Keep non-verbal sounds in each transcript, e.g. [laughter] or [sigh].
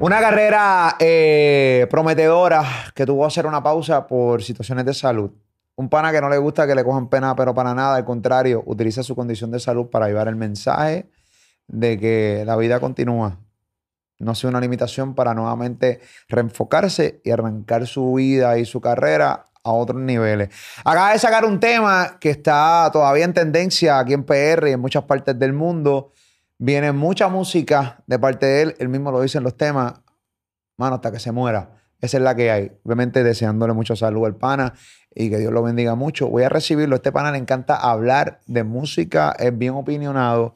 Una carrera eh, prometedora que tuvo que hacer una pausa por situaciones de salud. Un pana que no le gusta que le cojan pena, pero para nada, al contrario, utiliza su condición de salud para llevar el mensaje de que la vida continúa. No sea una limitación para nuevamente reenfocarse y arrancar su vida y su carrera a otros niveles. Acaba de sacar un tema que está todavía en tendencia aquí en PR y en muchas partes del mundo. Viene mucha música de parte de él. Él mismo lo dice en los temas. Mano, hasta que se muera. Esa es la que hay. Obviamente deseándole mucho salud al pana y que Dios lo bendiga mucho. Voy a recibirlo. Este pana le encanta hablar de música. Es bien opinionado.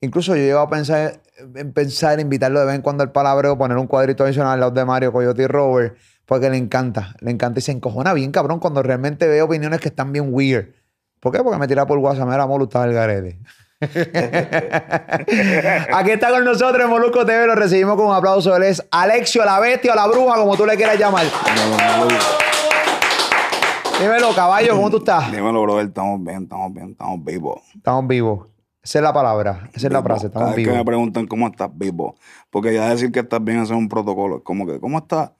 Incluso yo llegado a pensar en pensar invitarlo de vez en cuando al palabreo, poner un cuadrito adicional al lado de Mario, Coyote y Robert, porque le encanta, le encanta y se encojona bien, cabrón, cuando realmente ve opiniones que están bien weird. ¿Por qué? Porque me tira por WhatsApp, mira, Molu, está el garete. [laughs] Aquí está con nosotros Molusco TV, lo recibimos con un aplauso. Él es Alexio, la bestia o la bruja, como tú le quieras llamar. Dímelo, caballo, ¿cómo tú estás? Dímelo, brother, estamos bien, estamos bien, estamos vivos. Estamos vivos. Esa es la palabra, esa es la frase, Cada estamos que me preguntan cómo estás vivo, porque ya decir que estás bien es un protocolo. Es como que, ¿cómo estás?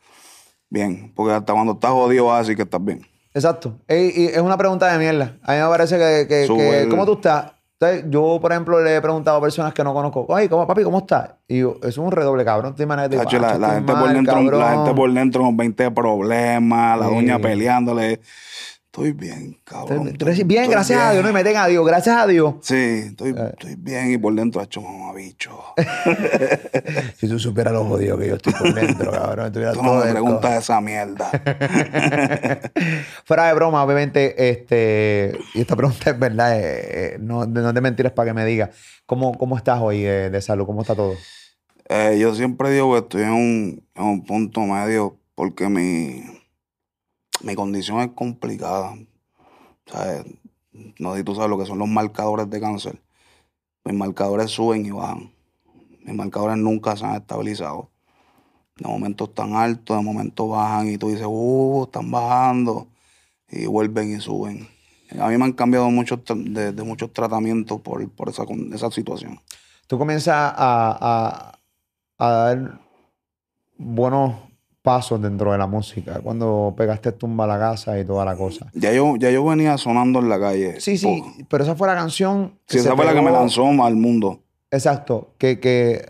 Bien, porque hasta cuando estás jodido vas a decir que estás bien. Exacto. Y es una pregunta de mierda. A mí me parece que, que- Sube que- el- ¿cómo tú estás? Entonces, yo, por ejemplo, le he preguntado a personas que no conozco, oye, ¿cómo, papi, ¿cómo estás? Y yo, eso es un redoble, cabrón. Te imaginas, digo, la, "Acho, la gente por dentro, la cabrón". gente por dentro con 20 problemas, la Sí. doña peleándole. Estoy bien, cabrón. estoy estoy- bien, estoy gracias a Dios. No me tenga a Dios, gracias a Dios. Sí, estoy, Eh. estoy bien y por dentro ha hecho mamabicho. [laughs] Si tú supieras lo jodido que yo estoy por dentro, cabrón. [laughs] Tú no me preguntas esa mierda. [laughs] Fuera de broma, obviamente, este, y esta pregunta es verdad, eh, eh, no, no de mentiras para que me diga. ¿Cómo, cómo estás hoy eh, de salud? ¿Cómo está todo? Eh, yo siempre digo que estoy en un, en un punto medio porque mi, mi condición es complicada. ¿Sabes? No sé tú sabes lo que son los marcadores de cáncer. Mis marcadores suben y bajan. Mis marcadores nunca se han estabilizado. De momento están altos, de momento bajan y tú dices, uh, están bajando. Y vuelven y suben. A mí me han cambiado muchos de, muchos tratamientos por, por esa, esa situación. tú comienzas a- a dar buenos pasos dentro de la música. Cuando pegaste tumba a la casa y toda la cosa. Ya yo, ya yo venía sonando en la calle. Sí, sí, pero esa fue la canción. Sí, se esa fue la que me lanzó al mundo. Exacto, que, que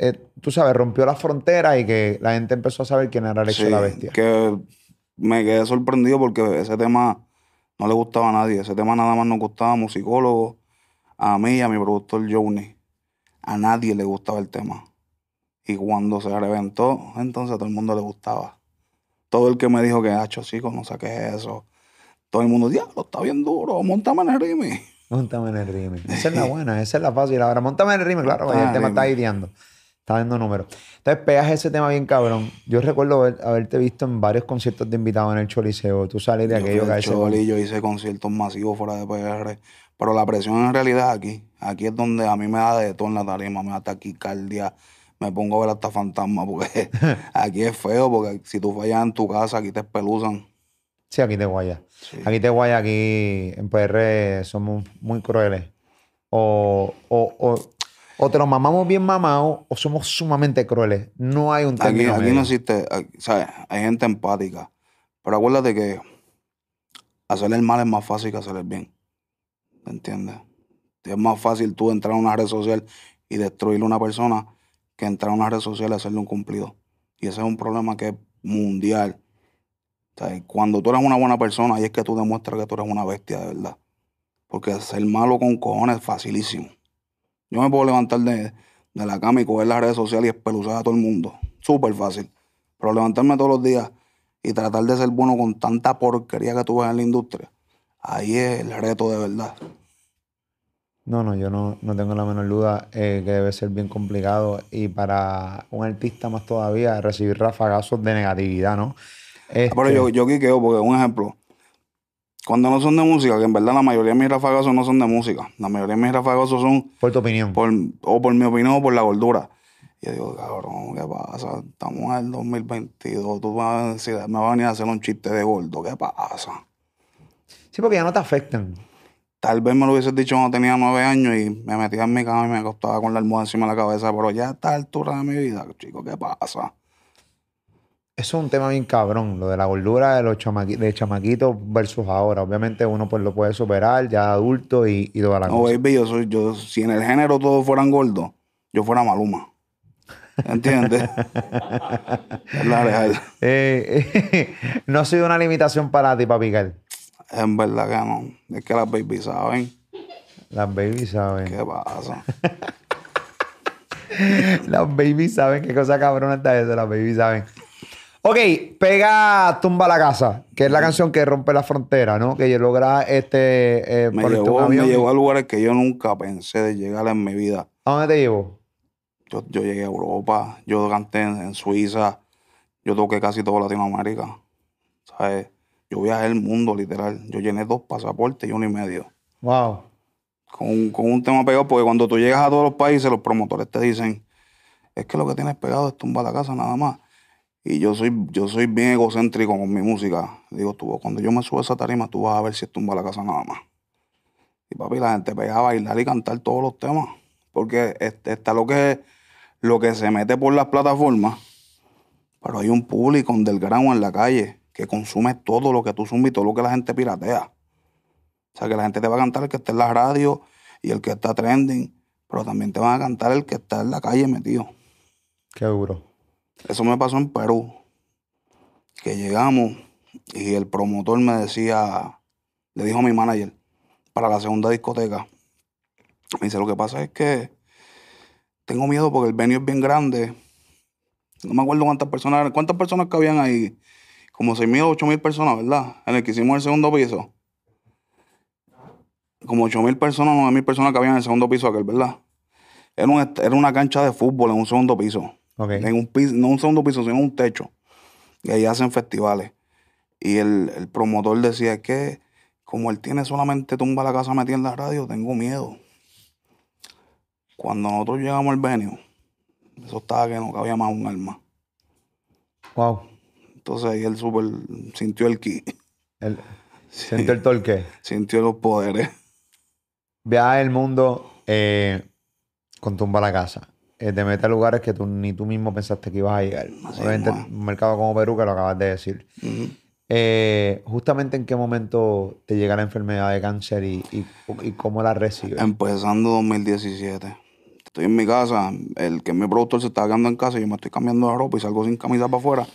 eh, tú sabes, rompió las fronteras y que la gente empezó a saber quién era Alexio Sí, la Bestia. Que me quedé sorprendido porque ese tema no le gustaba a nadie. Ese tema nada más nos gustaba a musicólogos, a mí y a mi productor Johnny. A nadie le gustaba el tema. Y cuando se reventó, entonces a todo el mundo le gustaba. Todo el que me dijo que, hacho, chico, no saques eso. Todo el mundo, diablo, está bien duro, montame en el remix. Montame en el rime. [laughs] Esa es la buena, esa es la fácil. Ahora, montame en el rime, claro, el el tema está ideando. Está dando números. Entonces, pegas ese tema bien cabrón. Yo recuerdo haber- haberte visto en varios conciertos de invitados en el Choliseo. Tú sales de aquello que Choli, yo hice conciertos masivos fuera de PR, pero la presión en realidad es aquí. Aquí es donde a mí me da de todo en la tarima, me da taquicardia, me pongo a ver hasta fantasma, porque [laughs] aquí es feo, porque si tú fallas en tu casa, aquí te espeluzan. Sí, aquí te guaya. Sí. Aquí te guaya, aquí en PR somos muy crueles. O, o, o, o te lo mamamos bien mamados o somos sumamente crueles. No hay un Aquí, término aquí medio. no existe, aquí, ¿sabes? Hay gente empática, pero acuérdate que hacer el mal es más fácil que hacer el bien. ¿Me entiendes? Es más fácil tú entrar a una red social y destruirle a una persona que entrar a una red social y hacerle un cumplido. Y ese es un problema que es mundial. O sea, cuando tú eres una buena persona, ahí es que tú demuestras que tú eres una bestia de verdad. Porque ser malo con cojones es facilísimo. Yo me puedo levantar de, de la cama y coger las redes sociales y espeluzar a todo el mundo. Súper fácil. Pero levantarme todos los días y tratar de ser bueno con tanta porquería que tú ves en la industria, ahí es el reto de verdad. No, no, yo no, no tengo la menor duda eh, que debe ser bien complicado y para un artista más todavía recibir rafagazos de negatividad, ¿no? Pero Este, yo, yo quiqueo porque, un ejemplo, cuando no son de música, que en verdad la mayoría de mis rafagazos no son de música, la mayoría de mis rafagazos son por tu opinión. por, o por mi opinión o por la gordura. Y yo digo, cabrón, ¿qué pasa? Estamos en el 2022, tú vas a decir, me vas a venir a hacer un chiste de gordo, ¿qué pasa? Sí, porque ya no te afectan. Tal vez me lo hubieses dicho cuando tenía nueve años y me metía en mi cama y me acostaba con la almohada encima de la cabeza, pero ya a esta altura de mi vida, chico, ¿qué pasa? Eso es un tema bien cabrón, lo de la gordura de los chamaqui- de chamaquitos versus ahora. Obviamente uno pues lo puede superar ya adulto y, y toda la No, cosa. baby, yo soy, yo, si en el género todos fueran gordos, yo fuera Maluma. ¿Entiendes? [laughs] es la real. Eh, [laughs] no ha sido una limitación para ti, papi Gal. En verdad que no. Es que las babies saben Las babies saben. qué pasa. [laughs] Las babies saben qué cosa cabrona está eso. Las babies saben. Ok, pega Tumba la Casa, que es la canción que rompe la frontera, ¿no? Que logra este. eh, Me un llevó, me avión. llevó a lugares que yo nunca pensé de llegar en mi vida. ¿A dónde te llevo? Yo, yo llegué a Europa, yo canté en, en Suiza, yo toqué casi toda Latinoamérica. ¿Sabes? Yo viajé el mundo, literal. Yo llené dos pasaportes y uno y medio. Wow. Con, un- con un tema pegado, porque cuando tú llegas a todos los países, los promotores te dicen, es que lo que tienes pegado es tumba la casa nada más. Y yo soy, yo soy bien egocéntrico con mi música. Digo, tú, cuando yo me subo a esa tarima, tú vas a ver si es tumba la casa nada más. Y papi, la gente pega a bailar y cantar todos los temas. Porque este- está lo que, lo que se mete por las plataformas, pero hay un público underground en la calle que consume todo lo que tú zumbas y todo lo que la gente piratea. O sea, que la gente te va a cantar el que está en la radio y el que está trending, pero también te van a cantar el que está en la calle metido. Qué duro. Eso me pasó en Perú, que llegamos y el promotor me decía, le dijo a mi manager, para la segunda discoteca, me dice, lo que pasa es que tengo miedo porque el venue es bien grande. No me acuerdo cuántas personas. ¿Cuántas personas cabían ahí? Como 6.000 o 8.000 personas, ¿verdad? En el que hicimos el segundo piso. Como 8.000 personas, 9.000 personas cabían en el segundo piso aquel, ¿verdad? Era, un era una cancha de fútbol en un segundo piso. Ok. En un piso, no un segundo piso, sino un techo. Y ahí hacen festivales. Y el, el promotor decía "Es que como él tiene solamente tumba la casa metida en la radio, tengo miedo. Cuando nosotros llegamos al venue, eso estaba que no cabía más un alma. Wow. Entonces ahí él super sintió el ki, El, [laughs] Siento el torque. sintió los poderes. Viaja el mundo eh, con tumba la casa. Eh, te mete a lugares que tú ni tú mismo pensaste que ibas a llegar. Así Obviamente, un mercado como Perú, que lo acabas de decir. Eh, justamente en qué momento te llega la enfermedad de cáncer y, y- y cómo la recibes. Empezando 2017. Estoy en mi casa, el que es mi productor se está quedando en casa y yo me estoy cambiando de ropa y salgo sin camisa para afuera.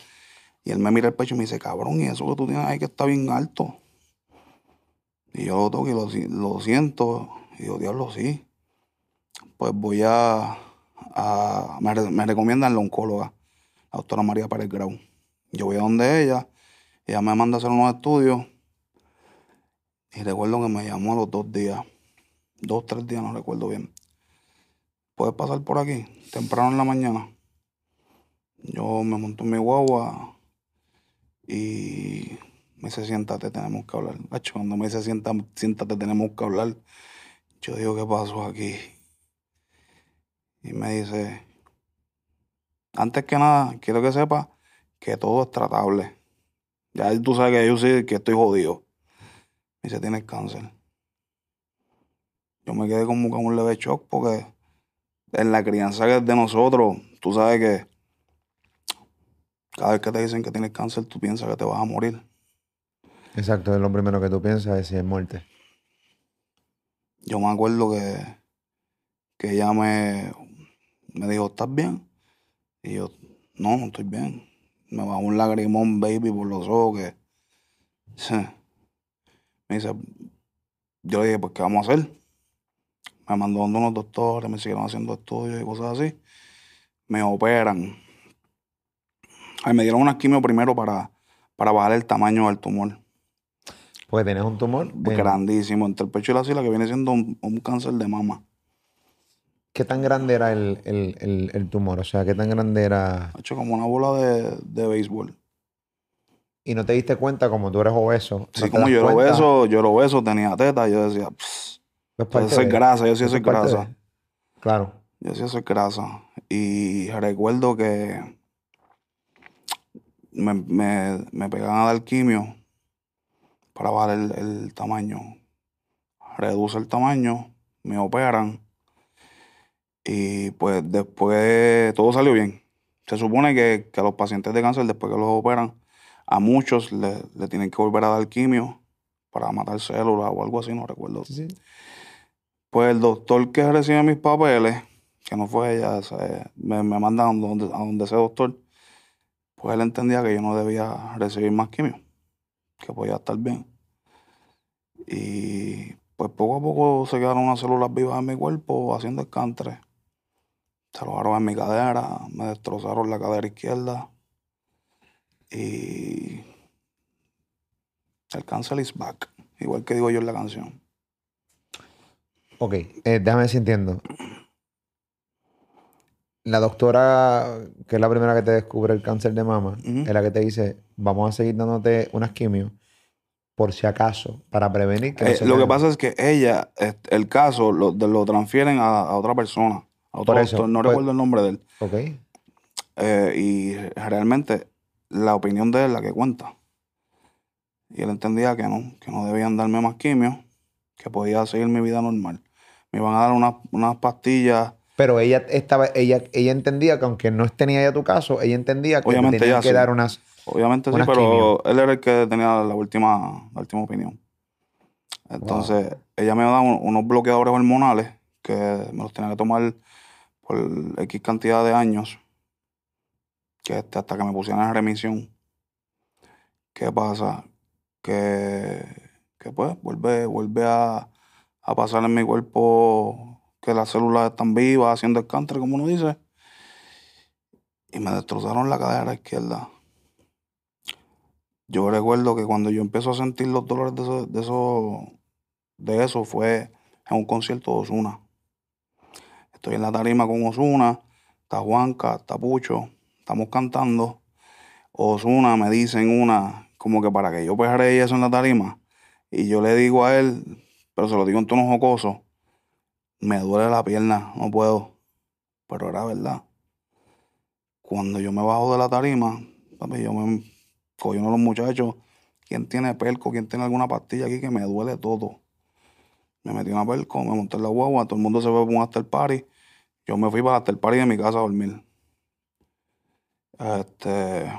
Y él me mira el pecho y me dice, cabrón, y eso que tú tienes ahí que está bien alto. Y yo lo toco y lo, si- lo siento. Y yo, diablo, sí. Pues voy a... me, me recomiendan la oncóloga, la doctora María Pérez Grau. Yo voy a donde ella, ella me manda a hacer unos estudios. Y recuerdo que me llamó a los dos días dos, tres días, no recuerdo bien. Puedes pasar por aquí, temprano en la mañana. Yo me monto en mi guagua y me dice, siéntate, tenemos que hablar. Hacho, cuando me dice, "Sienta- siéntate, tenemos que hablar, yo digo, ¿qué pasó aquí? Y me dice, antes que nada, quiero que sepas que todo es tratable. Ya tú sabes que yo sí que estoy jodido. Me dice, tienes cáncer yo me quedé como con un leve shock porque en la crianza que es de nosotros, tú sabes que cada vez que te dicen que tienes cáncer, tú piensas que te vas a morir. Exacto, es lo primero que tú piensas es si es muerte. Yo me acuerdo que, que ella me, me dijo, ¿estás bien? Y yo, no, no estoy bien. Me bajó un lagrimón, baby, por los ojos que... Sí. [laughs] Me dice, yo le dije, pues, ¿qué vamos a hacer? Me mandó donde unos doctores, me siguieron haciendo estudios y cosas así. Me operan. Ay, me dieron una quimio primero para, para bajar el tamaño del tumor. Porque tienes un tumor. en- Grandísimo, entre el pecho y la sila, que viene siendo un, un cáncer de mama. ¿Qué tan grande era el, el- el- el tumor? O sea, ¿qué tan grande era? Ha hecho como una bola de, de béisbol. Y no te diste cuenta, como tú eres obeso. Sí, como yo lo cuenta, beso, yo lo beso, tenía teta, yo decía, "Pss, es yo soy grasa, yo sí soy grasa. de- Claro. Yo sí soy grasa. Y recuerdo que me, me, me pegaban a dar quimio para bajar el, el tamaño. reduce el tamaño, me operan y pues después todo salió bien. Se supone que, a los pacientes de cáncer, después que los operan, a muchos le, tienen que volver a dar quimio para matar células o algo así, no recuerdo. Pues el doctor que recibe mis papeles, que no fue ella, me, me manda a donde, a donde ese doctor, pues él entendía que yo no debía recibir más quimio, que podía estar bien. Y pues poco a poco se quedaron unas células vivas en mi cuerpo haciendo escantres. Se robaron en mi cadera, me destrozaron la cadera izquierda. Y el cáncer is back, igual que digo yo en la canción. Ok, eh, déjame si entiendo. La doctora, que es la primera que te descubre el cáncer de mama, es la que te dice, vamos a seguir dándote unas quimios por si acaso, para prevenir que... Eh, lo que pasa es que ella, el caso, lo, lo transfieren a, otra persona, a otro doctor, no pues recuerdo el nombre de él. Ok. Eh, y realmente la opinión de él es la que cuenta. Y él entendía que no, que no debían darme más quimio, que podía seguir mi vida normal. Me iban a dar unas, unas pastillas pero ella estaba, ella, ella entendía que aunque no tenía ya tu caso, ella entendía que tenía que dar unas. Obviamente sí, pero él era el que tenía la última, la última opinión. Entonces, ella me daba unos bloqueadores hormonales que me los tenía que tomar por X cantidad de años. Que hasta que me pusieran en remisión. ¿Qué pasa? Que, que pues vuelve, vuelve a, a pasar en mi cuerpo que las células están vivas, haciendo escantre, como uno dice. Y me destrozaron la cadera izquierda. Yo recuerdo que cuando yo empecé a sentir los dolores de eso, de eso, fue en un concierto de Osuna. Estoy en la tarima con Osuna, está Juanca, está Pucho, estamos cantando. Osuna me dicen una, como que para que yo pejare eso en la tarima. Y yo le digo a él, pero se lo digo en tono jocoso, me duele la pierna, no puedo. Pero era verdad. Cuando yo me bajo de la tarima, yo me cojo uno de los muchachos, ¿quién tiene pelco? ¿Quién tiene alguna pastilla aquí que me duele todo? Me metí una pelco, me monté en la guagua, todo el mundo se fue para un after party. Yo me fui para el after party de mi casa a dormir. Este,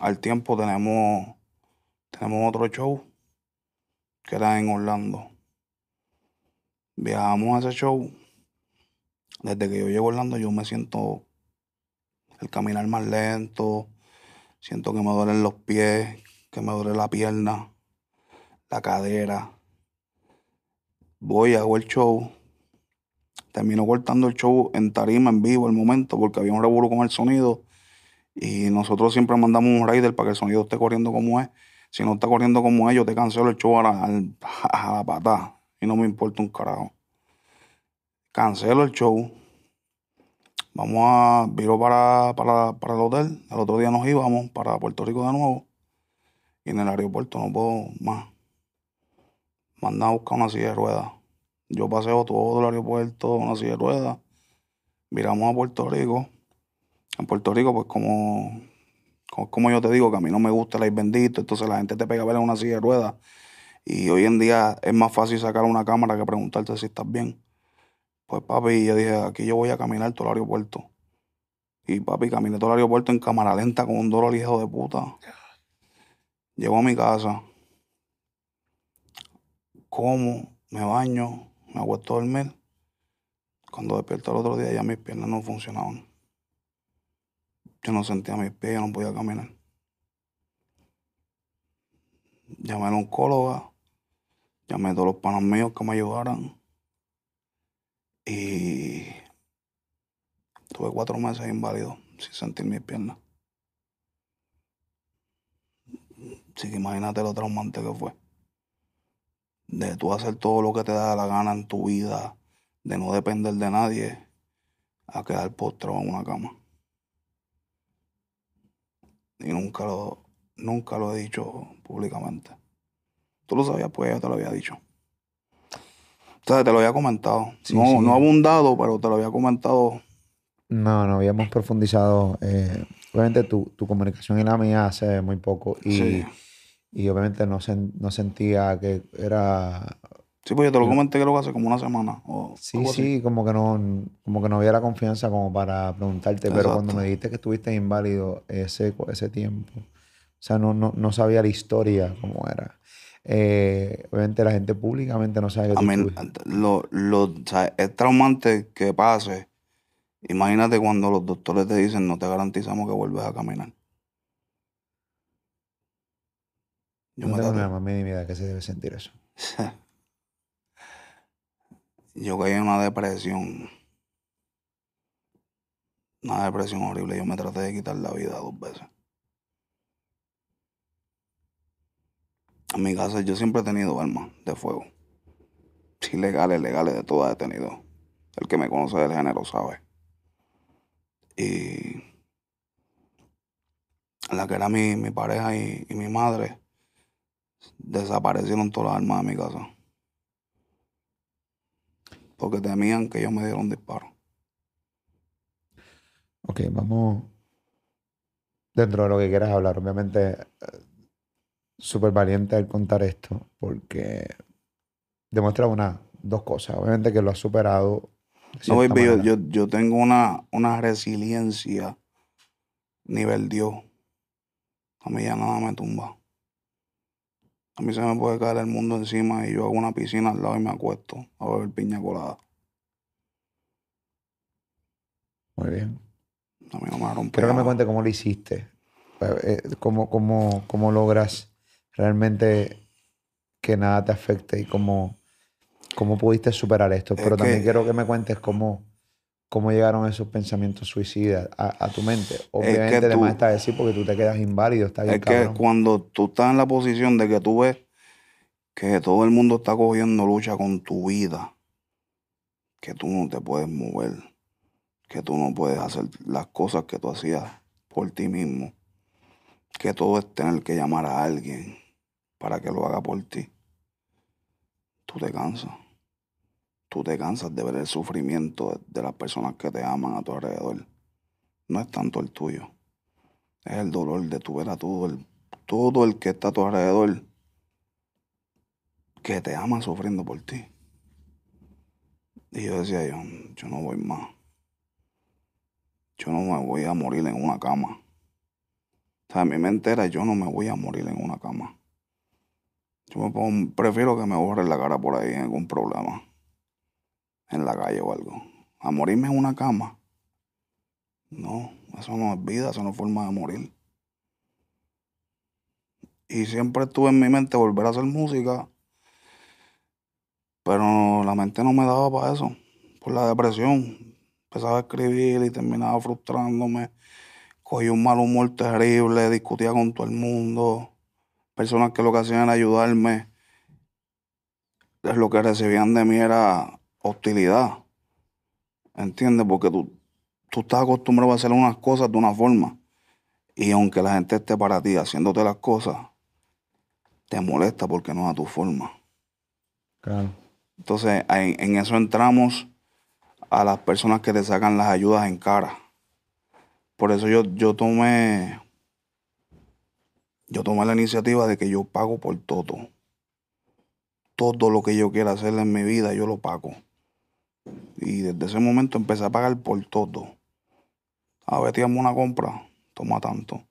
al tiempo tenemos, tenemos otro show que era en Orlando. Viajamos a ese show. Desde que yo llego a yo me siento el caminar más lento. Siento que me duelen los pies, que me duele la pierna, la cadera. Voy, hago el show. Termino cortando el show en tarima, en vivo, el momento, porque había un revuelo con el sonido. Y nosotros siempre mandamos un rider para que el sonido esté corriendo como es. Si no está corriendo como es, yo te cancelo el show a [laughs] a la patada y no me importa un carajo. Cancelo el show. Vamos a viro para, para, para el hotel. El otro día nos íbamos para Puerto Rico de nuevo. Y en el aeropuerto no puedo más. Manda a buscar una silla de ruedas. Yo paseo todo el aeropuerto, una silla de ruedas. Miramos a Puerto Rico. En Puerto Rico, pues como, como, yo te digo, que a mí no me gusta el aire bendito, entonces la gente te pega a ver en una silla de ruedas y hoy en día es más fácil sacar una cámara que preguntarte si estás bien. Pues papi, yo dije, aquí yo voy a caminar todo el aeropuerto. Y papi, caminé todo el aeropuerto en cámara lenta con un dolor hijo de puta. Llego a mi casa, como, me baño, me acuesto a dormir. Cuando despierto el otro día ya mis piernas no funcionaban. Yo no sentía mis pies, yo no podía caminar. Llamé a la oncóloga, Llamé a todos los panos míos que me ayudaran. Y tuve cuatro meses inválido, sin sentir mis piernas. Así que imagínate lo traumante que fue. De tú hacer todo lo que te da la gana en tu vida, de no depender de nadie, a quedar postrado en una cama. Y nunca lo, nunca lo he dicho públicamente. Tú lo sabías, pues ya te lo había dicho. O sea, te lo había comentado. no, no abundado, pero te lo había comentado. No, no habíamos profundizado. Eh, obviamente tu, comunicación y la mía hace muy poco. Y, y obviamente no, no sentía que era Sí, pues yo te lo comenté creo que hace como una semana. O Sí, sí, como que no, como que no había la confianza como para preguntarte, pero cuando Exacto. me dijiste que estuviste inválido ese, ese tiempo, o sea, no, no, no sabía la historia cómo era. Eh, obviamente la gente públicamente no sabe que estuviste. lo, lo, o sea, es traumante que pase. Imagínate cuando los doctores te dicen no te garantizamos que vuelves a caminar. Yo No me tengo la más mínima idea de qué se debe sentir eso. [laughs] Yo caí en una depresión. Una depresión horrible. Yo me traté de quitar la vida dos veces. En mi casa yo siempre he tenido armas de fuego. Sí, legales, de todas he tenido. El que me conoce del género sabe. Y la que era mi, mi pareja y, mi madre, desaparecieron todas las armas de mi casa. Porque temían que yo me diera un disparo. Ok, vamos dentro de lo que quieras hablar. Obviamente, eh, súper valiente al contar esto, porque demuestra una, dos cosas. Obviamente que lo has superado. No, baby, yo, yo, yo tengo una, una resiliencia nivel Dios. A mí ya nada me tumba. A mí se me puede caer el mundo encima y yo hago una piscina al lado y me acuesto a beber piña colada. Muy bien. A mí no me rompe. Quiero que me nada. cuentes cómo lo hiciste. Eh, eh, cómo, cómo, cómo logras realmente que nada te afecte y cómo, cómo pudiste superar esto. Es Pero también que- quiero que me cuentes cómo, cómo llegaron esos pensamientos suicidas a, a tu mente. Obviamente, tú- además está decir porque tú te quedas inválido, está bien Es que cuando tú estás en la posición de que tú ves que todo el mundo está cogiendo lucha con tu vida, que tú no te puedes mover, que tú no puedes hacer las cosas que tú hacías por ti mismo, que todo es tener que llamar a alguien para que lo haga por ti, tú te cansas. Tú te cansas de ver el sufrimiento de, las personas que te aman a tu alrededor. No es tanto el tuyo es el dolor de tu ver a todo el, todo el que está a tu alrededor que te ama sufriendo por ti. Y yo decía, yo, yo no voy más. Yo no me voy a morir en una cama. O sea, mi mente era, yo no me voy a morir en una cama. Yo me pongo, prefiero que me borren la cara por ahí en algún problema. En la calle o algo. A morirme en una cama. No, eso no es vida, eso no es forma de morir. Y siempre estuve en mi mente volver a hacer música, pero la mente no me daba para eso, por la depresión. Empezaba a escribir y terminaba frustrándome. Cogí un mal humor terrible, discutía con todo el mundo. Personas que lo que hacían era ayudarme. Lo que recibían de mí era hostilidad. ¿Entiendes? Porque tú, tú estás acostumbrado a hacer unas cosas de una forma. Y aunque la gente esté para ti haciéndote las cosas, te molesta porque no es a tu forma. Claro. Entonces, en, en eso entramos a las personas que te sacan las ayudas en cara. Por eso yo, yo tomé. Yo tomé la iniciativa de que yo pago por todo. Todo lo que yo quiera hacer en mi vida, yo lo pago. Y desde ese momento empecé a pagar por todo. A Betty, hazme una compra, toma tanto.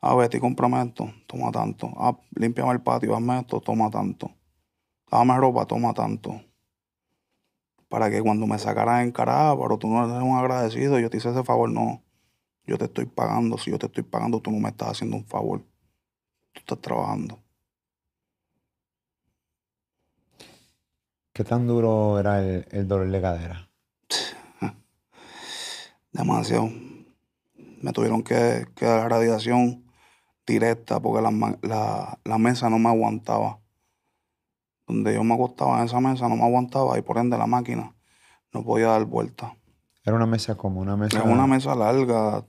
A Betty, cómprame esto, toma tanto. Ah, límpiame el patio, hazme esto, toma tanto. Dame ropa, toma tanto. Para que cuando me sacaran en cara, "Ah, pero tú no eres un agradecido, yo te hice ese favor, no. Yo te estoy pagando. Si yo te estoy pagando, tú no me estás haciendo un favor. Tú estás trabajando. ¿Qué tan duro era el, el dolor de cadera? [laughs] Demasiado. Me tuvieron que, que dar radiación directa porque la, la- la mesa no me aguantaba. Donde yo me acostaba en esa mesa no me aguantaba y por ende la máquina no podía dar vuelta. Era una mesa como una mesa. Es una mesa larga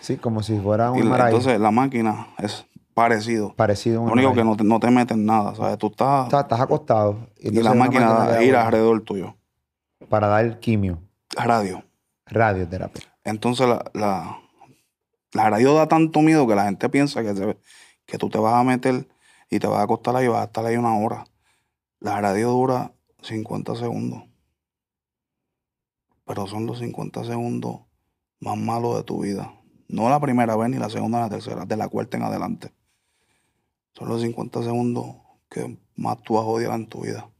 Sí, como si fuera y un la- maray. entonces la máquina es parecido. Lo único que no te, no te meten nada, ¿sabes? Tú estás Estás, estás acostado. y la máquina gira vuelta alrededor tuyo. Para dar quimio, Radio. radioterapia. Entonces la, la, la radio da tanto miedo que la gente piensa que, que tú te vas a meter y te vas a acostar ahí y vas a estar ahí una hora. La radio dura 50 segundos. Pero son los 50 segundos más malos de tu vida. No la primera vez, ni la segunda, ni la tercera, de la cuarta en adelante. Son los 50 segundos que más tú vas a odiar en tu vida.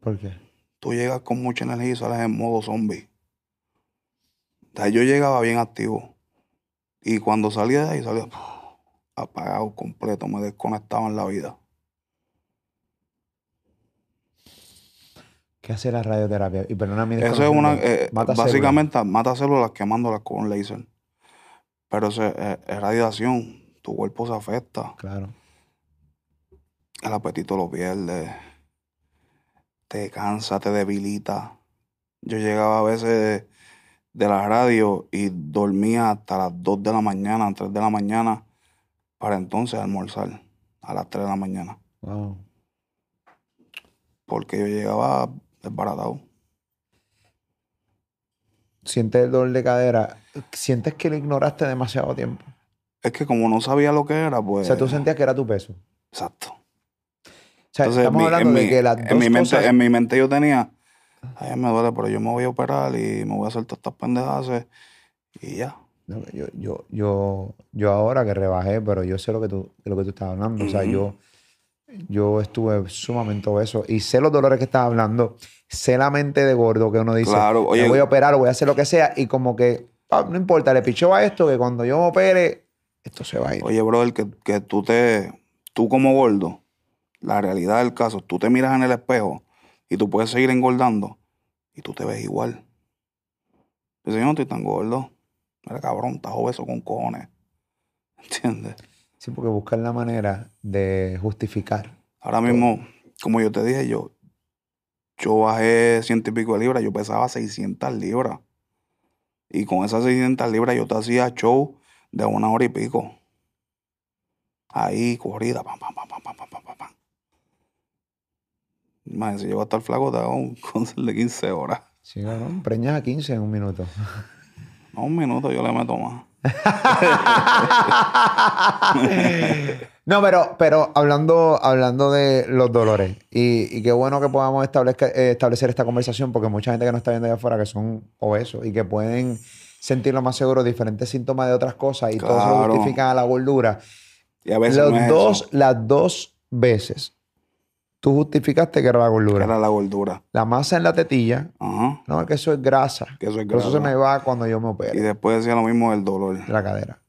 ¿Por qué? Tú llegas con mucha energía y sales en modo zombie. O sea, yo llegaba bien activo. Y cuando salía de ahí, salía apagado completo. Me desconectaba en la vida. ¿Qué hace la radioterapia? Y perdóname. Eso es una. eh, Mata básicamente mata células quemándolas con laser. Pero eso es, es- es radiación. Tu cuerpo se afecta. Claro. El apetito lo pierdes. Te cansa, te debilita. Yo llegaba a veces de la radio y dormía hasta las 2 de la mañana, 3 de la mañana, para entonces almorzar a las 3 de la mañana. Wow. Porque yo llegaba desbaratado. ¿Sientes el dolor de cadera? ¿Sientes que lo ignoraste demasiado tiempo? Es que como no sabía lo que era, O pues. sea, tú sentías que era tu peso. Exacto. O sea, Entonces, estamos mi- hablando de mi- que las en mi mente, cosas... En mi mente yo tenía, ay, me duele, pero yo me voy a operar y me voy a hacer todas estas pendejadas y ya. No, Yo, yo, yo, yo ahora que rebajé, pero yo sé lo que tú, de lo que tú estás hablando. O sea, yo, yo estuve sumamente obeso y sé los dolores que estás hablando. Sé la mente de gordo que uno dice, Claro, me oye- voy a operar o voy a hacer lo que sea y como que, ah, no importa, le pichó a esto que cuando yo me opere, esto se va a ir. Oye, brother, que, que tú te, tú como gordo, la realidad del caso, tú te miras en el espejo y tú puedes seguir engordando y tú te ves igual. Yo no estoy tan gordo. Mira, cabrón, estás obeso con cojones. [laughs] ¿Entiendes? Sí, porque buscar la manera de justificar. Ahora mismo, como yo te dije, yo, yo bajé ciento y pico de libras, yo pesaba 600 libras. Y con esas 600 libras yo te hacía show de una hora y pico. Ahí, corrida, pam, pam, pam, pam, pam, pam, pam, pam. Imagínate, si llego a estar flaco, te hago un [laughs] concert de 15 horas. Sí, cabrón, preñas a 15 en un minuto. [laughs] No, un minuto yo le meto más. [laughs] No, pero, pero hablando, hablando de los dolores, y, y qué bueno que podamos eh, establecer esta conversación, porque mucha gente que nos está viendo allá afuera que son obesos y que pueden sentirlo más seguro diferentes síntomas de otras cosas y todo se justifica a la gordura. Y a veces Los no es dos, eso, las dos veces, tú justificaste que era la gordura. era la gordura. La masa en la tetilla, Ajá, no, que eso es grasa. que eso es Pero eso se me va cuando yo me Y opere después decía lo mismo del dolor. de la cadera.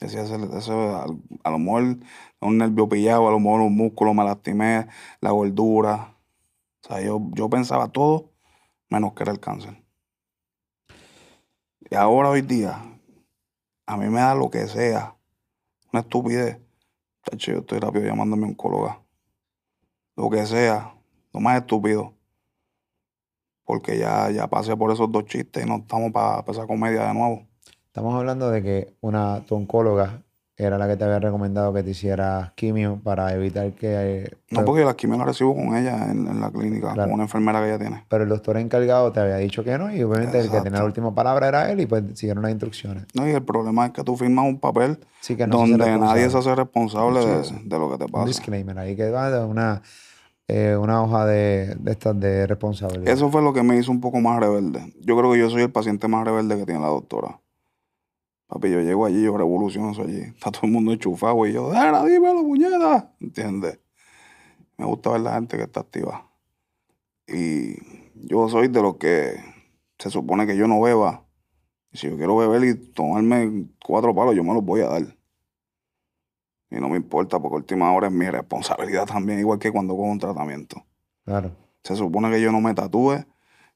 Decía, eso, eso, a, a lo mejor un nervio pillado, a lo mejor un músculo me lastimé, la gordura. O sea, yo, yo pensaba todo menos que era el cáncer. Ahora, hoy día, a mí me da lo que sea, una estupidez. Tacho, yo estoy rápido llamándome oncóloga. Lo que sea, lo más estúpido. Porque ya, ya pasé por esos dos chistes y no estamos para esa comedia de nuevo. Estamos hablando de que una tu oncóloga era la que te había recomendado que te hicieras quimio para evitar que... eh, No, porque la quimio la recibo con ella en, en la clínica, Claro. con una enfermera que ella tiene. Pero el doctor encargado te había dicho que no y obviamente el que tenía la última palabra era él y pues siguieron las instrucciones. No, y el problema es que tú firmas un papel Así que no se hace donde nadie se hace responsable Sí, de, sí. de lo que te Un pasa. disclaimer ahí que va una, eh, una hoja de, de estas de responsabilidad. Eso fue lo que me hizo un poco más rebelde. Yo creo que yo soy el paciente más rebelde que tiene la doctora. Papi, yo llego allí, yo revoluciono allí. Está todo el mundo enchufado y yo, ¡Dara, dímelo, puñeta! ¿Entiendes? Me gusta ver la gente que está activa. Y yo soy de los que se supone que yo no beba. Y si yo quiero beber y tomarme cuatro palos, yo me los voy a dar. Y no me importa, porque última hora es mi responsabilidad también, igual que cuando cojo un tratamiento. Claro. Se supone que yo no me tatúe.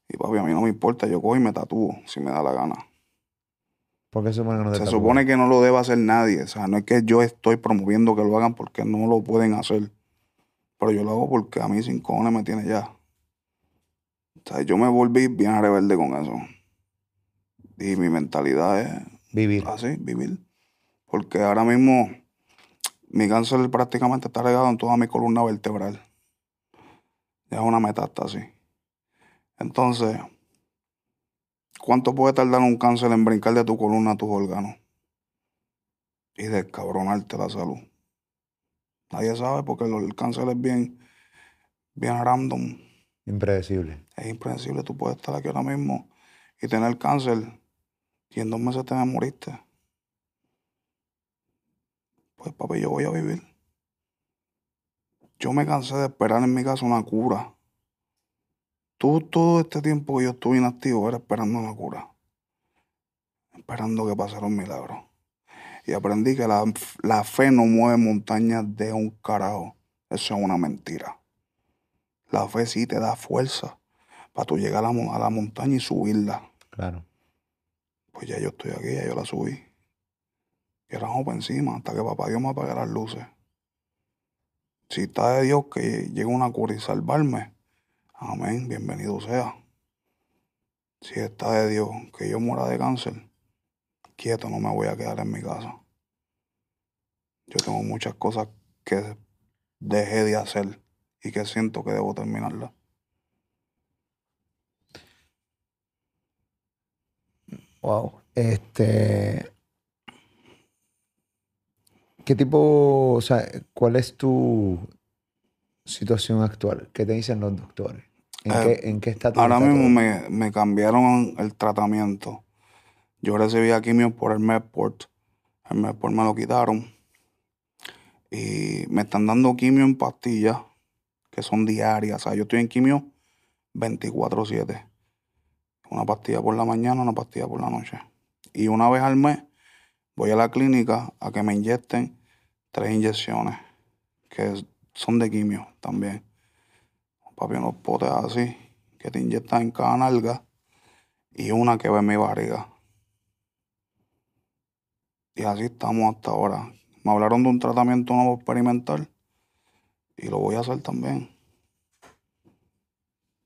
Y papi, a mí no me importa, yo cojo y me tatúo si me da la gana. ¿Por qué se supone que no te Se tatúas? supone que no lo debe hacer nadie. O sea, no es que yo estoy promoviendo que lo hagan porque no lo pueden hacer. Pero yo lo hago porque a mí sin cojones me tiene ya. O sea, yo me volví bien rebelde con eso. Y mi mentalidad es Vivir. así, vivir. Porque ahora mismo mi cáncer prácticamente está regado en toda mi columna vertebral. Ya es una metástasis. Entonces, ¿cuánto puede tardar un cáncer en brincar de tu columna a tus órganos? Y descabronarte la salud. Nadie sabe porque el cáncer es bien, bien random. Impredecible. Es impredecible. Tú puedes estar aquí ahora mismo y tener cáncer y en dos meses te moriste. Pues papi, yo voy a vivir. Yo me cansé de esperar en mi casa una cura. Tú, todo este tiempo que yo estuve inactivo era esperando una cura. Esperando que pasara un milagro. Y aprendí que la, la fe no mueve montañas de un carajo. Eso es una mentira. La fe sí te da fuerza para tú llegar a la, a la montaña y subirla. Claro. Pues ya yo estoy aquí, ya yo la subí. Y ahora vamos para encima hasta que papá Dios me apague las luces. Si está de Dios que llegue una cura y salvarme, amén, bienvenido sea. Si está de Dios que yo muera de cáncer, quieto, no me voy a quedar en mi casa. Yo tengo muchas cosas que dejé de hacer y que siento que debo terminarlas. Wow. Este. ¿Qué tipo, o sea, cuál es tu situación actual? ¿Qué te dicen los doctores? ¿En, Eh, qué, en qué está Ahora mismo me, me cambiaron el tratamiento. Yo recibía quimio por el Medport. El Medport me lo quitaron. Y me están dando quimio en pastillas, que son diarias. O sea, yo estoy en quimio 24-7. Una pastilla por la mañana, una pastilla por la noche. Y una vez al mes voy a la clínica a que me inyecten tres inyecciones, que son de quimio también. Papi, unos potes así, que te inyectan en cada nalga, y una que ve en mi barriga. Y así estamos hasta ahora. Me hablaron de un tratamiento nuevo experimental, y lo voy a hacer también.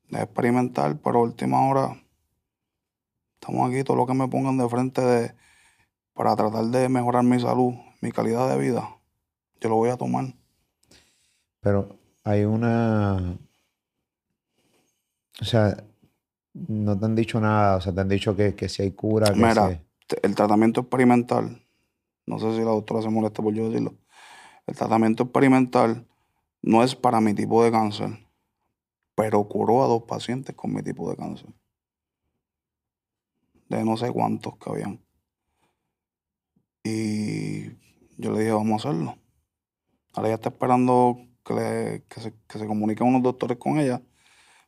Es experimental, pero última hora estamos aquí, todo lo que me pongan de frente de, para tratar de mejorar mi salud, mi calidad de vida, yo lo voy a tomar. Pero hay una. O sea, no te han dicho nada. O sea, te han dicho que, que si hay cura, que Mira, el tratamiento experimental, no sé si la doctora se molesta por yo decirlo, el tratamiento experimental no es para mi tipo de cáncer, pero curó a dos pacientes con mi tipo de cáncer. De no sé cuántos que habían. Y yo le dije, vamos a hacerlo. Ahora ella está esperando que, le- que se, que se comuniquen unos doctores con ella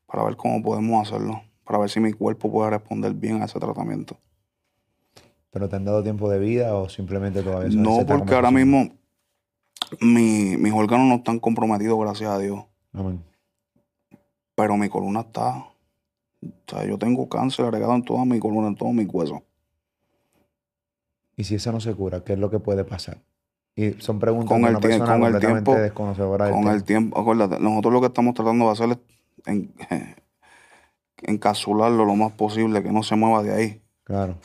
para ver cómo podemos hacerlo, para ver si mi cuerpo puede responder bien a ese tratamiento. ¿Pero te han dado tiempo de vida o simplemente todavía se- No, porque ahora mismo mi- mis órganos no están comprometidos, gracias a Dios. Amén. Pero mi columna está. O sea, yo tengo cáncer agregado en toda mi columna, en todo mi hueso. Y si eso no se cura, ¿qué es lo que puede pasar? Y son preguntas Con el una persona con el tiempo- desconocedora del Con el tiempo, acuérdate, nosotros lo que estamos tratando de hacer es en- [laughs] encapsularlo lo más posible, que no se mueva de ahí. Claro.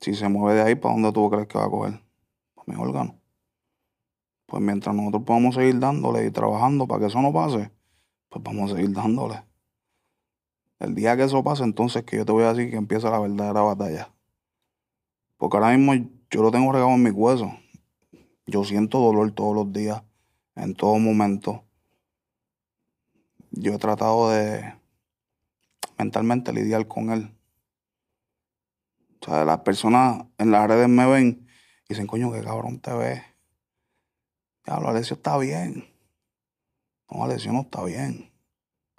Si se mueve de ahí, ¿para dónde tú crees que va a coger? Para mis órganos. Pues mientras nosotros podamos seguir dándole y trabajando para que eso no pase, pues vamos a seguir dándole. El día que eso pase, entonces que yo te voy a decir que empieza la verdadera batalla. Porque ahora mismo yo lo tengo regado en mi hueso. Yo siento dolor todos los días, en todo momento. Yo he tratado de mentalmente lidiar con él. O sea, las personas en las redes me ven y dicen, coño, qué cabrón te ves. Diablo, Alessio está bien. No, Alessio no está bien.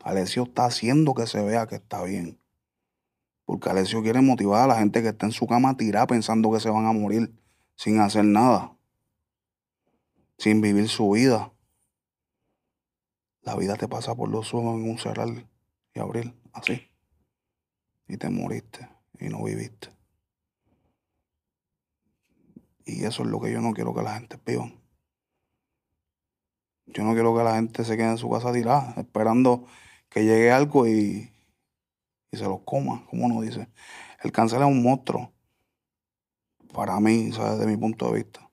Alessio está haciendo que se vea que está bien. Porque Alessio quiere motivar a la gente que está en su cama tirada pensando que se van a morir sin hacer nada. Sin vivir su vida. La vida te pasa por los ojos en un cerrar y abrir, así. Y te moriste y no viviste. Y eso es lo que yo no quiero que la gente viva. Yo no quiero que la gente se quede en su casa tirada, esperando que llegue algo y, y se los coma, como uno dice. El cáncer es un monstruo. Para mí, ¿sabes? Desde mi punto de vista.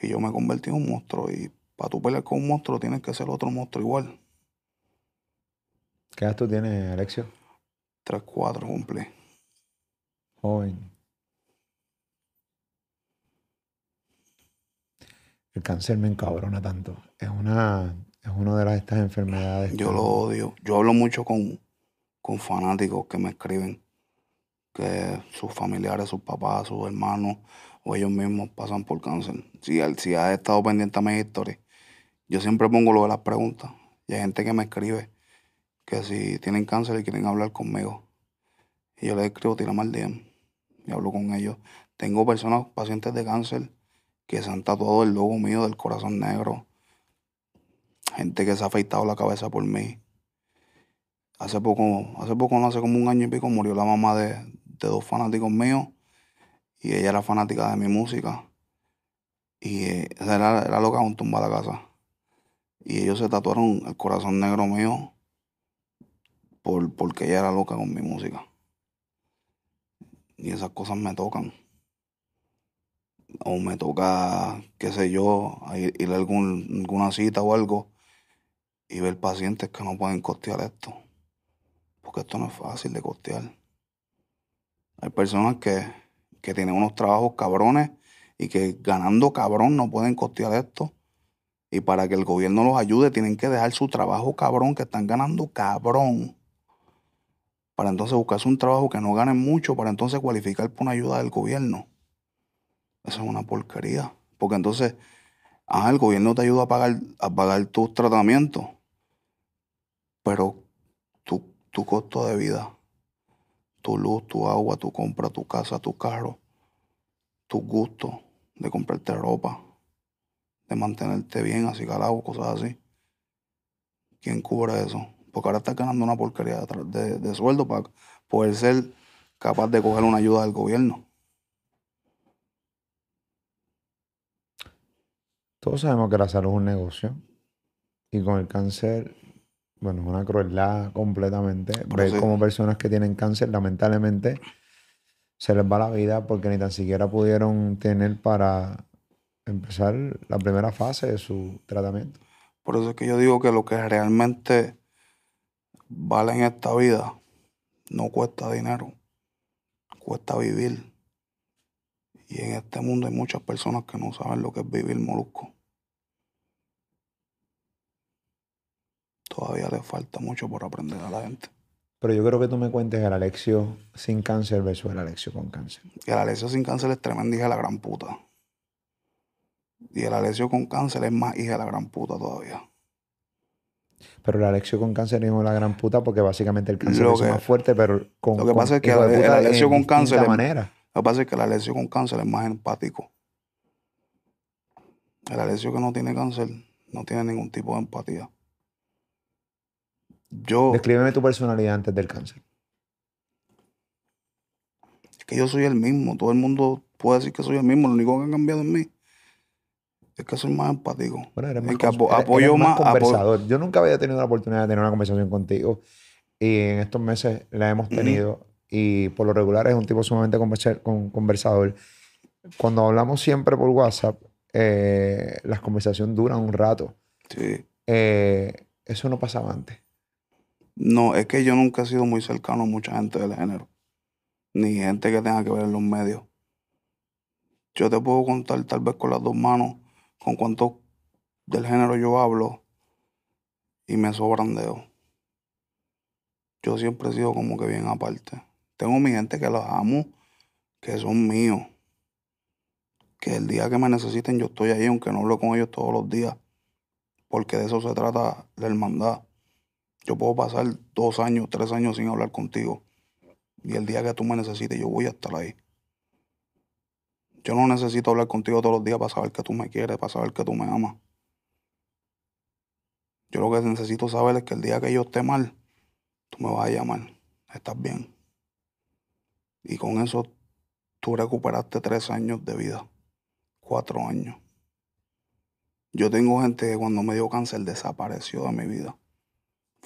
Y yo me convertí en un monstruo. Y para tú pelear con un monstruo, tienes que ser otro monstruo igual. ¿Qué edad tú tienes, Alexio? 3, 4, cumplí. Joven. El cáncer me encabrona tanto. Es una, es una de las, estas enfermedades. Yo que- lo odio. Yo hablo mucho con, con fanáticos que me escriben que sus familiares, sus papás, sus hermanos o ellos mismos pasan por cáncer. Si, si has estado pendiente a mis historias, yo siempre pongo lo de las preguntas. Y hay gente que me escribe que si tienen cáncer y quieren hablar conmigo. Y yo les escribo, tírame al DM. Y hablo con ellos. Tengo personas, pacientes de cáncer, que se han tatuado el logo mío del corazón negro. Gente que se ha afeitado la cabeza por mí. Hace poco, hace poco, no hace como un año y pico, murió la mamá de, dos fanáticos míos. Y ella era fanática de mi música. Y eh, era, era loca un tumba a la casa. Y ellos se tatuaron el corazón negro mío por, porque ella era loca con mi música. Y esas cosas me tocan. O me toca, qué sé yo, ir a algún, alguna cita o algo y ver pacientes que no pueden costear esto. Porque esto no es fácil de costear. Hay personas que, que tienen unos trabajos cabrones y que ganando cabrón no pueden costear esto. Y para que el gobierno los ayude tienen que dejar su trabajo cabrón que están ganando cabrón. Para entonces buscarse un trabajo que no ganen mucho para entonces cualificar por una ayuda del gobierno. Eso es una porquería. Porque entonces, ajá, el gobierno te ayuda a pagar, a pagar tus tratamientos. Pero tu, tu costo de vida, tu luz, tu agua, tu compra, tu casa, tu carro, tus gustos de comprarte ropa, de mantenerte bien, así calado, cosas así. ¿Quién cubre eso? Porque ahora estás ganando una porquería de, de- de sueldo para poder ser capaz de coger una ayuda del gobierno. Todos sabemos que la salud es un negocio. Y con el cáncer, bueno, es una crueldad completamente. Pero Ver sí. cómo personas que tienen cáncer, lamentablemente, se les va la vida porque ni tan siquiera pudieron tener para empezar la primera fase de su tratamiento. Por eso es que yo digo que lo que realmente vale en esta vida no cuesta dinero, cuesta vivir. Y en este mundo hay muchas personas que no saben lo que es vivir molusco. Todavía le falta mucho por aprender a la gente. Pero yo creo que tú me cuentes el Alexio sin cáncer versus el Alexio con cáncer. Y el Alessio sin cáncer es tremenda hija de la gran puta. Y el Alessio con cáncer es más hija de la gran puta todavía. Pero el Alexio con cáncer es una gran puta porque básicamente el cáncer Lo es que- más fuerte, pero con lo que con pasa es que hijo de el- el Alexio con cáncer es- manera. Lo que pasa es que el Alessio con cáncer es más empático. El Alessio que no tiene cáncer no tiene ningún tipo de empatía. Yo, Descríbeme tu personalidad antes del cáncer. es que yo soy el mismo. Todo el mundo puede decir que soy el mismo. Lo único que ha cambiado en mí es que soy más empático. Bueno, eres Es más, que apo- eres- apoyo eres más conversador. Yo nunca había tenido la oportunidad de tener una conversación contigo y en estos meses la hemos tenido y por lo regular es un tipo sumamente conversa- con- conversador. Cuando hablamos siempre por WhatsApp, eh, las conversaciones duran un rato. Sí. Eh, eso no pasaba antes. No, es que yo nunca he sido muy cercano a mucha gente del género. Ni gente que tenga que ver en los medios. Yo te puedo contar tal vez con las dos manos con cuánto del género yo hablo y me sobran dedos. Yo siempre he sido como que bien aparte. Tengo mi gente que los amo, que son míos. Que el día que me necesiten yo estoy ahí, aunque no hablo con ellos todos los días. Porque de eso se trata la hermandad. Yo puedo pasar dos años, tres años sin hablar contigo. Y el día que tú me necesites, yo voy a estar ahí. Yo no necesito hablar contigo todos los días para saber que tú me quieres, para saber que tú me amas. Yo lo que necesito saber es que el día que yo esté mal, tú me vas a llamar. Estás bien. Y con eso tú recuperaste tres años de vida. Cuatro años. Yo tengo gente que cuando me dio cáncer desapareció de mi vida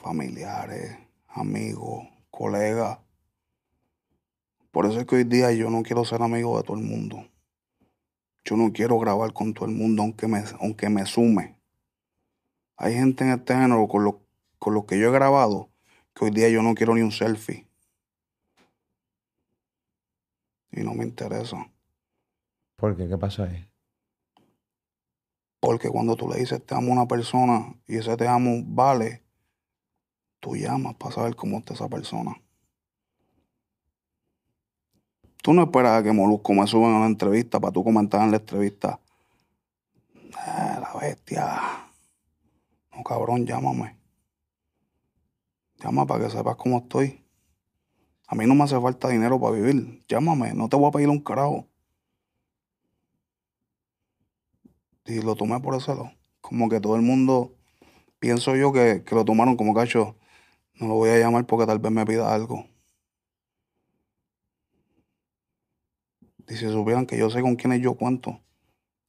familiares, amigos, colegas. Por eso es que hoy día yo no quiero ser amigo de todo el mundo. Yo no quiero grabar con todo el mundo aunque me, aunque me sume. Hay gente en este género con lo, con lo que yo he grabado que hoy día yo no quiero ni un selfie. Y no me interesa. ¿Por qué? ¿Qué pasó ahí? Porque cuando tú le dices te amo a una persona y ese te amo vale, tú llamas para saber cómo está esa persona. Tú no esperas a que Molusco me suba a una entrevista para tú comentar en la entrevista. "Eh, la bestia. No, cabrón, llámame. Llama para que sepas cómo estoy. A mí no me hace falta dinero para vivir. Llámame, no te voy a pedir un carajo. Y lo tomé por ese lado. Como que todo el mundo, pienso yo que, que lo tomaron como cacho. No lo voy a llamar porque tal vez me pida algo. Y si supieran que yo sé con quiénes yo cuento.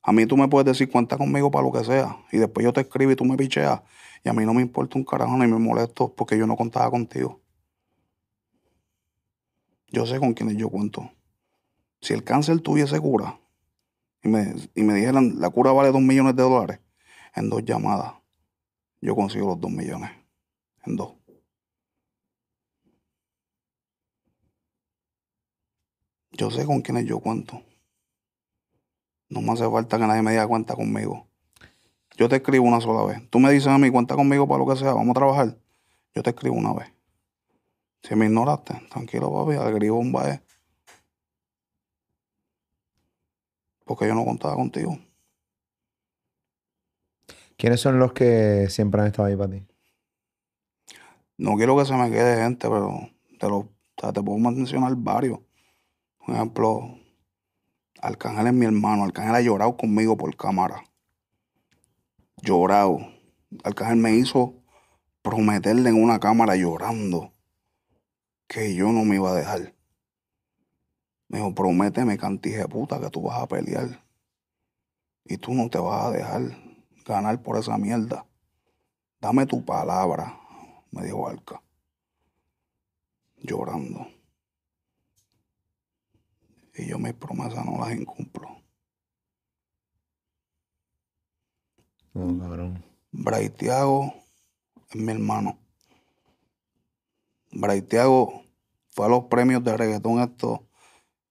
A mí tú me puedes decir cuenta conmigo para lo que sea. Y después yo te escribo y tú me picheas. Y a mí no me importa un carajo ni me molesto porque yo no contaba contigo. Yo sé con quiénes yo cuento. Si el cáncer tuviese cura y me, y me dijeran la cura vale dos millones de dólares, en dos llamadas yo consigo los dos millones. En dos. Yo sé con quiénes yo cuento. No me hace falta que nadie me diga cuenta conmigo. Yo te escribo una sola vez. Tú me dices a mí cuenta conmigo para lo que sea, vamos a trabajar. Yo te escribo una vez. Si me ignoraste, tranquilo, papi, escribo un vez. Porque yo no contaba contigo. ¿Quiénes son los que siempre han estado ahí para ti? No quiero que se me quede gente, pero te, lo, o sea, te puedo mencionar varios. Por ejemplo, Arcángel es mi hermano. Arcángel ha llorado conmigo por cámara. Llorado. Arcángel me hizo prometerle en una cámara llorando que yo no me iba a dejar. Me dijo, prométeme, cantije puta, que tú vas a pelear. Y tú no te vas a dejar ganar por esa mierda. Dame tu palabra, me dijo Arca. Llorando. Y yo mis promesas no las incumplo. No, cabrón. Braithiago es mi hermano. Braithiago fue a los premios de reggaetón estos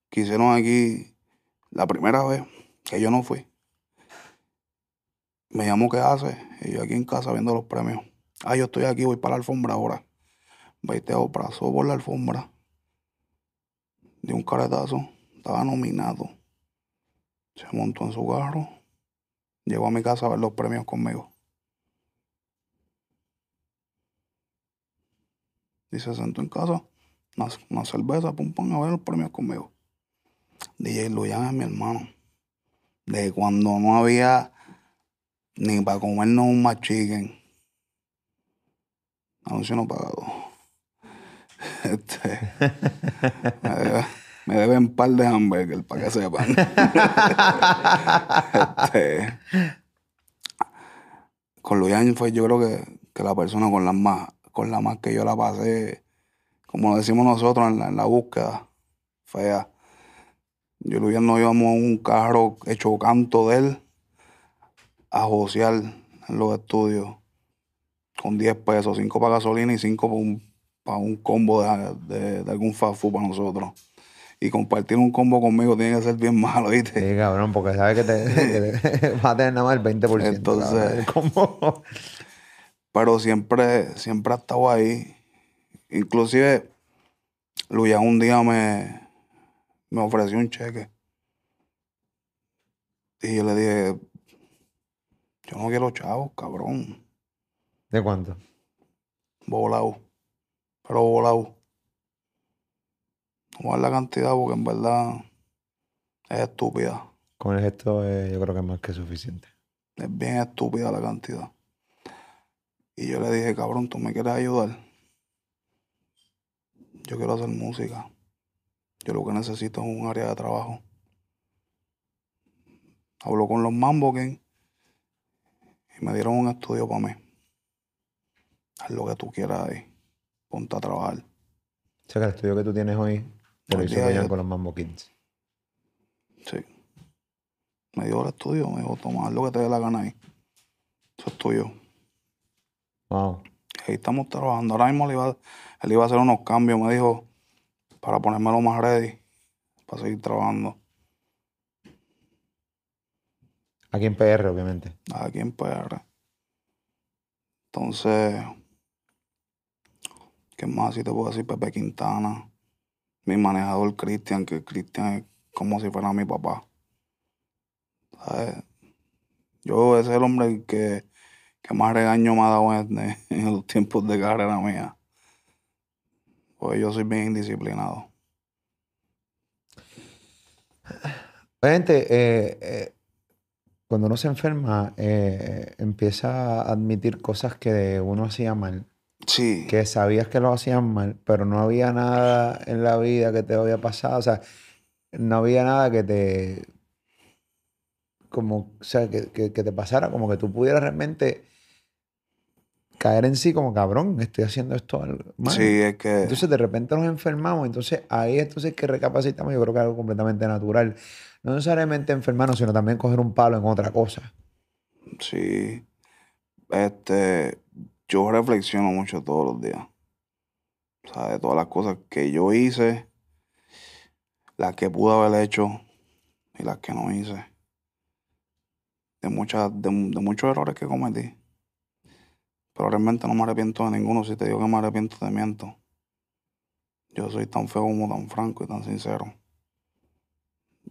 que hicieron aquí la primera vez que yo no fui. Me llamó ¿qué hace? Y yo aquí en casa viendo los premios. Ah, yo estoy aquí, voy para la alfombra ahora. Braithiago pasó por la alfombra. Dio un caretazo. Estaba nominado. Se montó en su carro. Llegó a mi casa a ver los premios conmigo. Y se sentó en casa, una, una cerveza, pum, pum, a ver los premios conmigo. DJ Luyan es mi hermano. De cuando no había ni para comernos un más chicken. Anuncio no pagado. [laughs] Este, [laughs] me, debe- me deben un par de hamburguesas para que sepan. [laughs] Este, con Luyan fue yo creo que, que la persona con la más con la más que yo la pasé, como decimos nosotros en la, en la búsqueda, fea. Yo y Luyan nos íbamos a un carro hecho canto de él a josear en los estudios con 10 pesos, 5 para gasolina y 5 para un, para un combo de, de- de algún fast food para nosotros. Y compartir un combo conmigo tiene que ser bien malo, ¿viste? Sí, cabrón, porque sabes que te, [laughs] que te- [laughs] vas a tener nada más el 20%. Entonces-. ¿Cómo? [laughs] pero siempre, siempre ha estado ahí. Inclusive, Luya un día me, me ofreció un cheque. Y yo le dije, yo no quiero chavos, cabrón. ¿De cuánto? Volado. Pero volado. Voy a dar la cantidad porque en verdad es estúpida. Con esto eh, yo creo que es más que suficiente. Es bien estúpida la cantidad. Y yo le dije, cabrón, ¿tú me quieres ayudar? Yo quiero hacer música. Yo lo que necesito es un área de trabajo. Habló con los Mambo Gang y me dieron un estudio para mí. Haz lo que tú quieras ahí. Ponte a trabajar. O sea que el estudio que tú tienes hoy Hoy hizo yo- con los Mambo Kids. Sí. Me dio el estudio, me dijo, toma, lo que te dé la gana ahí. Eso es tuyo. Wow. Ahí estamos trabajando. Ahora mismo le iba, él iba a hacer unos cambios, me dijo, para ponérmelo más ready, para seguir trabajando. Aquí en PR, obviamente. Aquí en PR. Entonces, ¿qué más si te puedo decir? Pepe Quintana. Mi manejador Cristian, que Cristian es como si fuera mi papá. ¿Sabes? Yo, es el hombre que, que más regaño me ha dado en, los tiempos de carrera mía. Pues yo soy bien indisciplinado. Gente, eh, eh, cuando uno se enferma, eh, empieza a admitir cosas que uno hacía mal, Sí, que sabías que lo hacían mal, pero no había nada en la vida que te había pasado, o sea, no había nada que te, como, o sea, que, que- que te pasara, como que tú pudieras realmente caer en sí como cabrón, estoy haciendo esto al- mal. sí, es que Entonces de repente nos enfermamos, entonces ahí entonces que recapacitamos, yo creo que es algo completamente natural. No necesariamente enfermarnos, sino también coger un palo en otra cosa. sí. Este, yo reflexiono mucho todos los días. O sea, de todas las cosas que yo hice, las que pude haber hecho y las que no hice. De muchas, de, muchos errores que cometí. Pero realmente no me arrepiento de ninguno. Si te digo que me arrepiento, te miento. Yo soy tan feo como tan franco y tan sincero.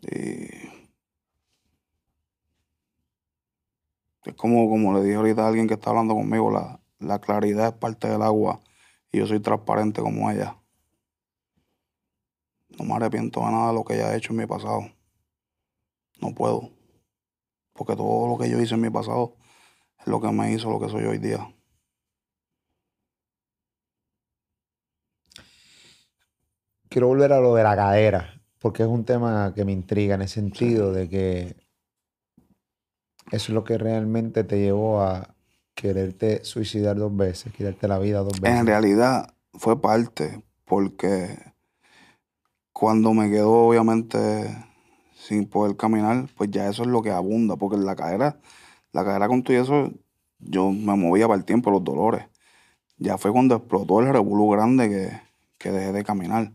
Y es como, como le dije ahorita a alguien que está hablando conmigo, la, la claridad es parte del agua y yo soy transparente como ella. No me arrepiento de nada de lo que haya hecho en mi pasado. No puedo. Porque todo lo que yo hice en mi pasado es lo que me hizo lo que soy hoy día. Quiero volver a lo de la cadera, porque es un tema que me intriga en el sentido de que eso es lo que realmente te llevó a quererte suicidar dos veces, quitarte la vida dos veces. En realidad fue parte, porque cuando me quedo obviamente sin poder caminar, pues ya eso es lo que abunda, porque en la cadera, la cadera con todo y eso, yo me movía para el tiempo los dolores. Ya fue cuando explotó el revolú grande que, que dejé de caminar.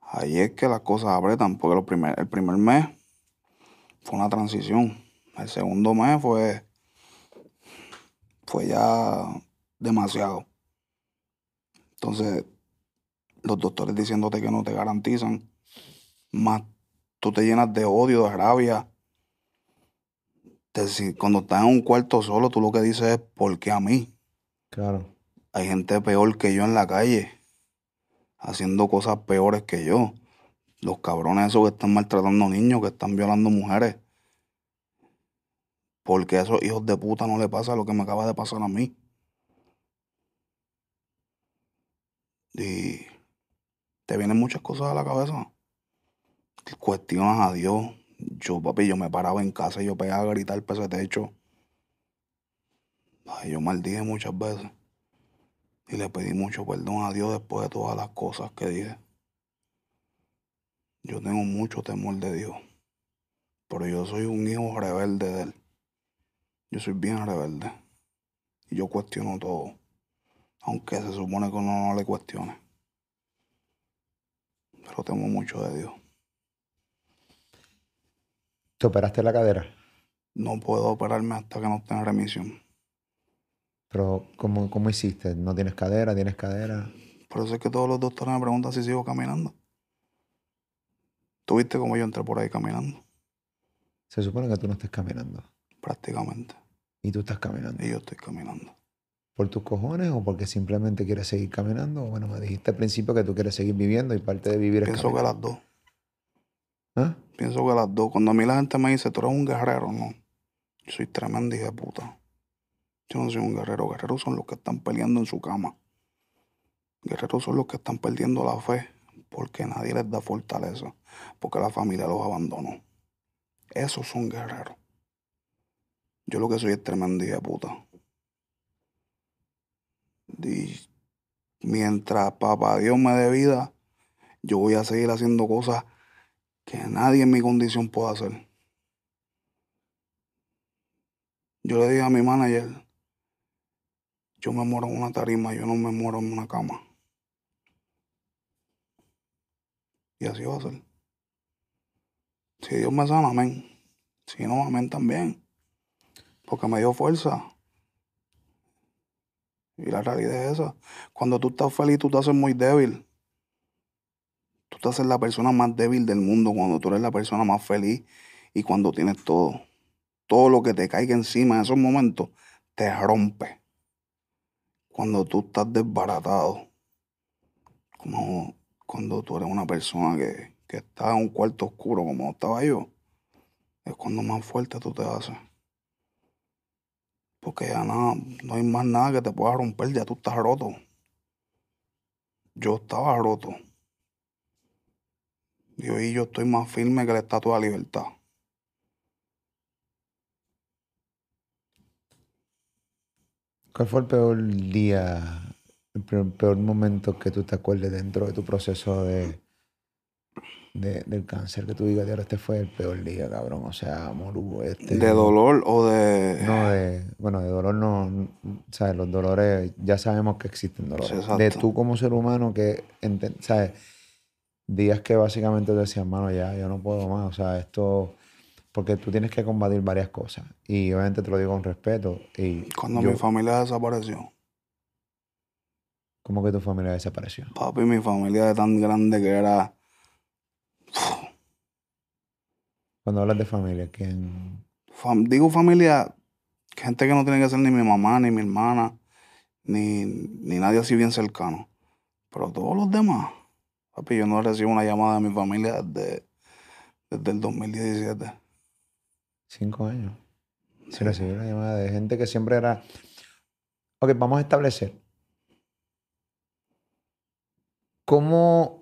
Ahí es que las cosas apretan, porque los primer- el primer mes fue una transición. El segundo mes fue, fue ya demasiado. Entonces, los doctores diciéndote que no te garantizan, más tú te llenas de odio, de rabia. Si- cuando estás en un cuarto solo, tú lo que dices es, ¿por qué a mí? Claro. Hay gente peor que yo en la calle, haciendo cosas peores que yo. Los cabrones esos que están maltratando niños, que están violando mujeres. Porque a esos hijos de puta no le pasa lo que me acaba de pasar a mí. Y te vienen muchas cosas a la cabeza. Cuestionas a Dios. Yo, papi, yo me paraba en casa y yo pegaba a gritar para ese techo. Yo maldije muchas veces. Y le pedí mucho perdón a Dios después de todas las cosas que dije. Yo tengo mucho temor de Dios. Pero yo soy un hijo rebelde de Él. Yo soy bien rebelde. Y yo cuestiono todo. Aunque se supone que uno no le cuestione. Pero temo mucho de Dios. ¿Te operaste la cadera? No puedo operarme hasta que no esté en remisión. Pero ¿cómo, cómo hiciste? ¿No tienes cadera? ¿Tienes cadera? Por eso es que todos los doctores me preguntan si sigo caminando. ¿Tú viste cómo yo entré por ahí caminando? Se supone que tú no estés caminando. Prácticamente. Y tú estás caminando. Y yo estoy caminando. ¿Por tus cojones o porque simplemente quieres seguir caminando? Bueno, me dijiste al principio que tú quieres seguir viviendo y parte de vivir es Pienso que las dos. ¿Ah? Pienso que las dos. Cuando a mí la gente me dice, tú eres un guerrero, no. Yo soy tremendo hija de puta. Yo no soy un guerrero. Guerreros son los que están peleando en su cama. Guerreros son los que están perdiendo la fe porque nadie les da fortaleza. Porque la familia los abandonó. Esos son guerreros. Yo lo que soy es tremendo hija puta. Y mientras papá Dios me dé vida, yo voy a seguir haciendo cosas que nadie en mi condición pueda hacer. Yo le dije a mi manager, yo me muero en una tarima, yo no me muero en una cama. Y así va a ser. Si Dios me sana, amén. Si no, amén también. Porque me dio fuerza. Y la realidad es esa. Cuando tú estás feliz, tú te haces muy débil. Tú te haces la persona más débil del mundo cuando tú eres la persona más feliz y cuando tienes todo. Todo lo que te caiga encima en esos momentos te rompe. Cuando tú estás desbaratado. Como cuando tú eres una persona que, que está en un cuarto oscuro como estaba yo. Es cuando más fuerte tú te haces. Porque ya nada, no hay más nada que te pueda romper, ya tú estás roto. Yo estaba roto. Y hoy yo estoy más firme que la estatua de libertad. ¿Cuál fue el peor día, el peor momento que tú te acuerdes dentro de tu proceso de, de- del cáncer? Que tú digas, "Diablo, este fue el peor día, cabrón. O sea, morugo, este... ¿De dolor o de.? No, de, bueno, de dolor no, ¿sabes? Los dolores, ya sabemos que existen dolores. De tú como ser humano que, ¿sabes? Días que básicamente te decían, mano, ya, yo no puedo más, o sea, esto, porque tú tienes que combatir varias cosas. Y obviamente te lo digo con respeto. Y Cuando yo, mi familia desapareció. ¿cómo que tu familia desapareció? Papi, mi familia era tan grande que era. Cuando hablas de familia, ¿quién? fam- digo familia, gente que no tiene que ser ni mi mamá, ni mi hermana, ni, ni nadie así bien cercano. Pero todos los demás. Papi, yo no recibo una llamada de mi familia desde, desde el 2017. Cinco años. Se Sí. recibió una llamada de gente que siempre era. Ok, vamos a establecer. ¿Cómo.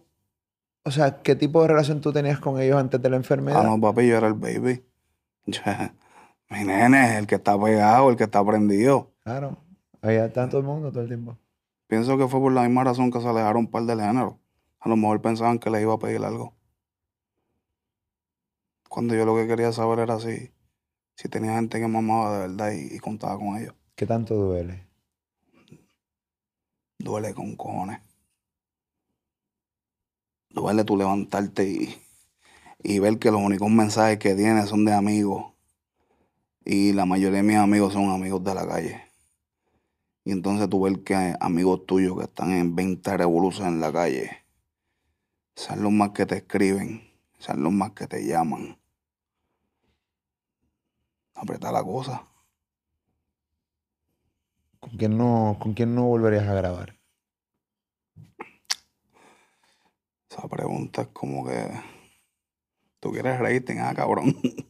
O sea, ¿qué tipo de relación tú tenías con ellos antes de la enfermedad? Ah, no, papi, yo era el baby. [laughs] Mi nene, el que está pegado, el que está prendido. Claro. Ahí está todo el mundo todo el tiempo. Pienso que fue por la misma razón que se alejaron un par de género. A lo mejor pensaban que les iba a pedir algo. Cuando yo lo que quería saber era si, si tenía gente que me amaba de verdad y, y contaba con ellos. ¿Qué tanto duele? Duele con cojones. Duele tú levantarte y, y ver que los únicos mensajes que tienes son de amigos. Y la mayoría de mis amigos son amigos de la calle. Y entonces tú ver que amigos tuyos que están en 20 revoluciones en la calle, son los más que te escriben, son los más que te llaman. Apretar la cosa. ¿Con quién no, con quién no volverías a grabar? Esa pregunta es como que tú quieres rating, ah, cabrón. [laughs]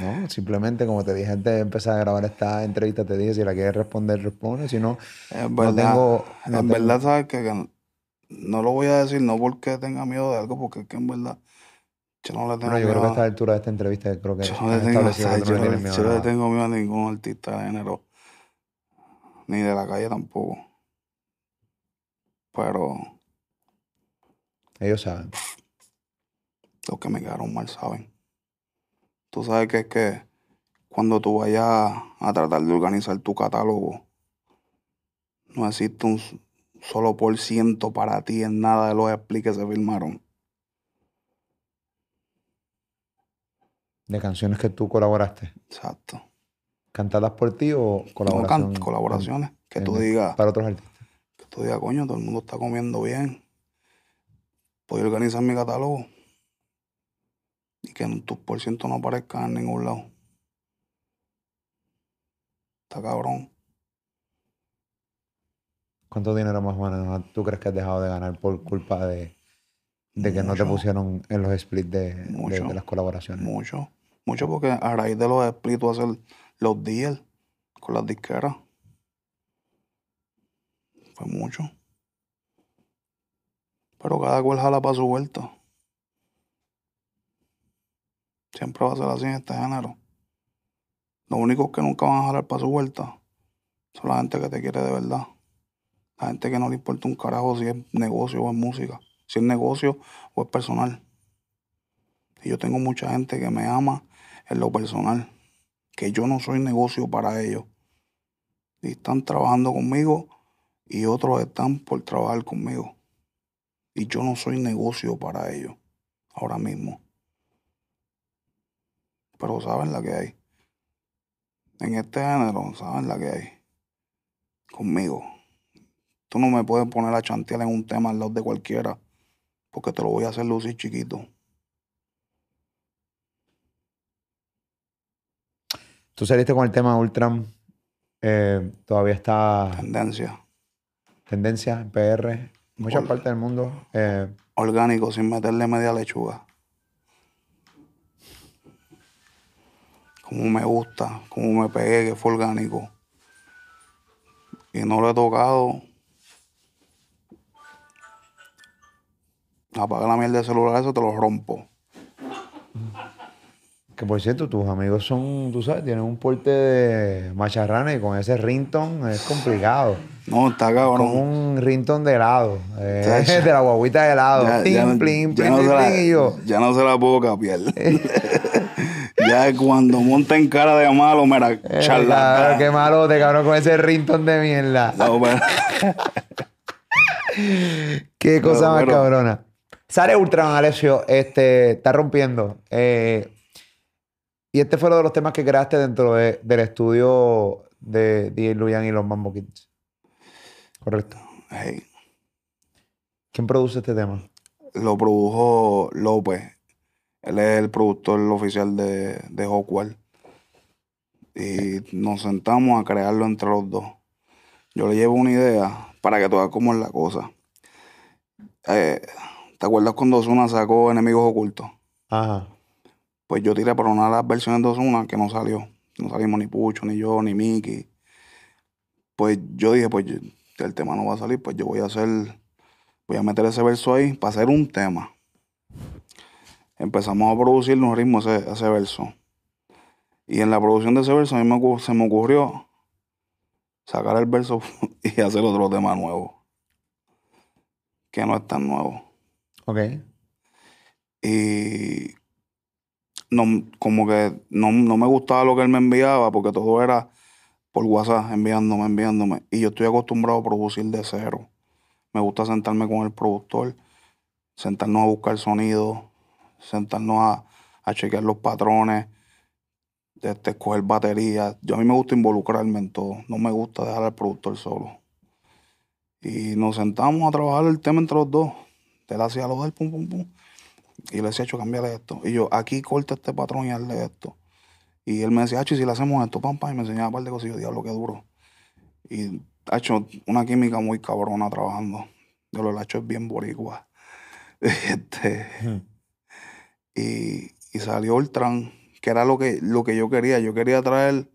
¿No? Simplemente, como te dije antes de empezar a grabar esta entrevista, te dije si la quieres responder, responde. Si no, Es no verdad. tengo. no en tengo- verdad, sabes que, que no lo voy a decir no porque tenga miedo de algo, porque es que en verdad yo no le tengo Bueno, yo creo que a esta altura de esta entrevista, creo que yo no le tengo, establecido o sea, que tú no yo le no- miedo yo no tengo miedo a ningún artista de género, ni de la calle tampoco. Pero Ellos saben. los que me quedaron mal saben. Tú sabes que es que cuando tú vayas a tratar de organizar tu catálogo, no existe un solo por ciento para ti en nada de los splits que se firmaron. De canciones que tú colaboraste. Exacto. ¿Cantadas por ti o No colaboración? can- colaboraciones. Que tú digas, Para otros artistas. que tú digas, coño, todo el mundo está comiendo bien. A organizar mi catálogo. Y que tus por ciento no aparezcan en ningún lado. Está cabrón. ¿Cuánto dinero más o menos tú crees que has dejado de ganar por culpa de, de que no te pusieron en los splits de, de- Mucho. de las colaboraciones? Mucho. Mucho porque a raíz de los splits tú haces los deals con las disqueras. Fue mucho. Pero cada cual jala para su vuelta. Siempre va a ser así en este género. Los únicos que nunca van a jalar para su vuelta son la gente que te quiere de verdad. La gente que no le importa un carajo si es negocio o es música. Si es negocio o es personal. Y yo tengo mucha gente que me ama en lo personal. Que yo no soy negocio para ellos. Y están trabajando conmigo y otros están por trabajar conmigo. Y yo no soy negocio para ellos. Ahora mismo. Pero saben la que hay. en este género, ¿sabes la que hay? Conmigo. Tú no me puedes poner a chantear en un tema al lado de cualquiera, porque te lo voy a hacer lucir chiquito. Tú saliste con el tema Ultram. eh, todavía está Tendencia. tendencia en PR. Muchas partes del mundo. eh, Orgánico, sin meterle media lechuga. Como me gusta, como me pegué, que fue orgánico. Y no lo he tocado. Apaga la mierda del celular, eso te lo rompo. Que por cierto, tus amigos son, tú sabes, tienen un porte de macharrana y con ese rington es complicado. No, está Con cabrón. un rington de helado. eh, [laughs] de la guaguita de helado. Ya, Plim, ya no- plim, ya plim, no plim, se la- plim, y yo. ya no se la puedo capiar. [laughs] ya cuando monta en cara de malo, mira, eh, charlatán. claro, qué malo te cabrón con ese rington de mierda. No, pero- [laughs] Qué cosa Pero, más pero- cabrona. Sale Ultraman, Alessio, este, está rompiendo. Eh, y este fue uno de los temas que creaste dentro de- del estudio de DJ Luyan y los Mambo Kids. Correcto. Hey, ¿Quién produce este tema? lo produjo López. Él es el productor oficial de, de Hawkwild. Y nos sentamos a crearlo entre los dos. Yo le llevo una idea para que tú veas cómo es la cosa. Eh, ¿Te acuerdas cuando Ozuna sacó Enemigos Ocultos? Ajá. Pues yo tiré para una de las versiones de Ozuna que no salió. No salimos ni Pucho, ni yo, ni Mickey. Pues yo dije, pues el tema no va a salir, pues yo voy a hacer, voy a meter ese verso ahí para hacer un tema. Empezamos a producir un ritmo ese, ese verso. Y en la producción de ese verso a mí me se me ocurrió sacar el verso [laughs] y hacer otro tema nuevo. Que no es tan nuevo. Ok. Y no, como que no, no me gustaba lo que él me enviaba porque todo era por WhatsApp, enviándome, enviándome. Y yo estoy acostumbrado a producir de cero. Me gusta sentarme con el productor, sentarnos a buscar sonido, sentarnos a, a chequear los patrones, este, escoger baterías. Yo a mí me gusta involucrarme en todo. No me gusta dejar al productor solo. Y nos sentamos a trabajar el tema entre los dos. Él hacía lo del pum, pum, pum. Y le decía, hecho, cambiarle esto. Y yo, aquí corta este patrón y hazle esto. Y él me decía, Hacho, y si le hacemos esto, pam, pam, y me enseñaba un par de cosas. Y yo, diablo, qué duro. Y ha hecho una química muy cabrona trabajando. Yo lo hecho es bien boricua. [laughs] Este, Ujú. y, y salió Ultran, que era lo que, lo que yo quería. Yo quería traer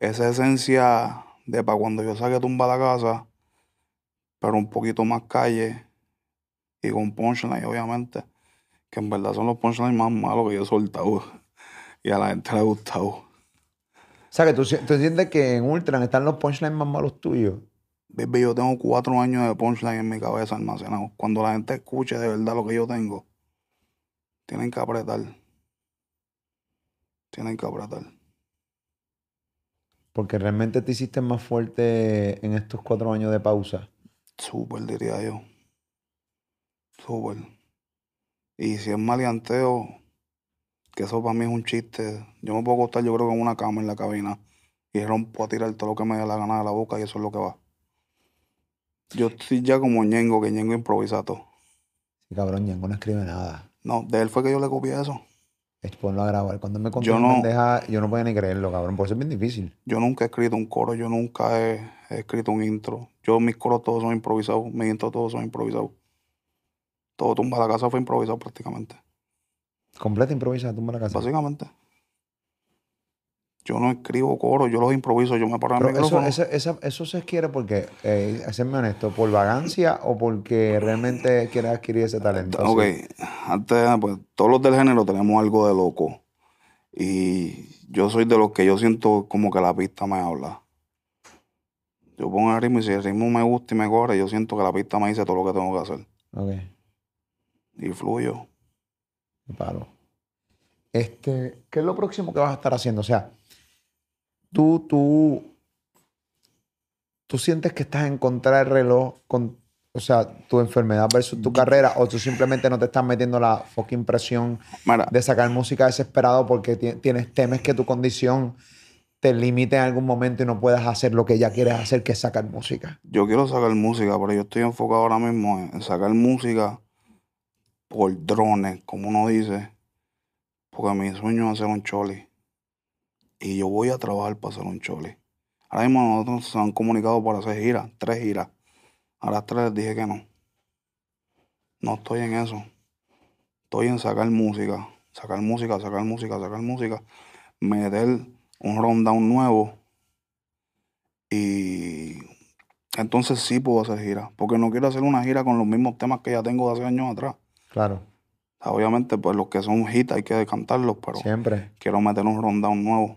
esa esencia de para cuando yo saque tumba la casa, pero un poquito más calle y con punchline, obviamente, que en verdad son los punchlines más malos que yo he soltado y a la gente le ha gustado. O sea, que tú, tú entiendes que en Ultran están los punchlines más malos tuyos. Baby, yo tengo cuatro años de punchline en mi cabeza almacenado. Cuando la gente escuche de verdad lo que yo tengo, tienen que apretar. Tienen que apretar. Porque realmente te hiciste más fuerte en estos cuatro años de pausa. Súper, diría yo. Súper. Y si es maleanteo, que eso para mí es un chiste. Yo me puedo acostar, yo creo que en una cama en la cabina y rompo a tirar todo lo que me dé la gana de la boca y eso es lo que va. Yo estoy ya como Ñengo, que Ñengo improvisa todo. Sí, cabrón, Ñengo no escribe nada. No, de él fue que yo le copié eso. Es ponlo a grabar. Cuando me contó Yo no- yo no podía ni creerlo, cabrón. Por eso es bien difícil. Yo nunca he escrito un coro, yo nunca he, he escrito un intro. Yo mis coros todos son improvisados, mis intros todos son improvisados. Todo tumba la casa fue improvisado prácticamente. Completa improvisada, tumba la casa. Básicamente. Yo no escribo coro, yo los improviso, yo me paro en el eso, micrófono. eso, eso se quiere porque, eh, hacerme honesto, por vagancia o porque realmente quieres adquirir ese talento. Ok, antes, pues todos los del género tenemos algo de loco. Y yo soy de los que yo siento como que la pista me habla. Yo pongo el ritmo y si el ritmo me gusta y me corre, yo siento que la pista me dice todo lo que tengo que hacer. Ok, Y fluyo. me paro. Este, ¿qué es lo próximo que vas a estar haciendo? O sea, tú, tú, tú sientes que estás en contra del reloj con, o sea, tu enfermedad versus tu carrera, o tú simplemente no te estás metiendo la fucking presión de sacar música desesperado porque ti- tienes, temes que tu condición te limite en algún momento y no puedas hacer lo que ya quieres hacer, que es sacar música? Yo quiero sacar música, pero yo estoy enfocado ahora mismo en sacar música por drones, como uno dice. Porque mi sueño es hacer un choli. Y yo voy a trabajar para hacer un choli. Ahora mismo nosotros se han comunicado para hacer giras, tres giras. A las tres les dije que no. No estoy en eso. Estoy en sacar música, sacar música, sacar música, sacar música, meter un rundown nuevo y entonces sí puedo hacer gira, porque no quiero hacer una gira con los mismos temas que ya tengo de hace años atrás. Claro. Obviamente, pues los que son hits hay que cantarlos, pero Siempre. quiero meter un rundown nuevo.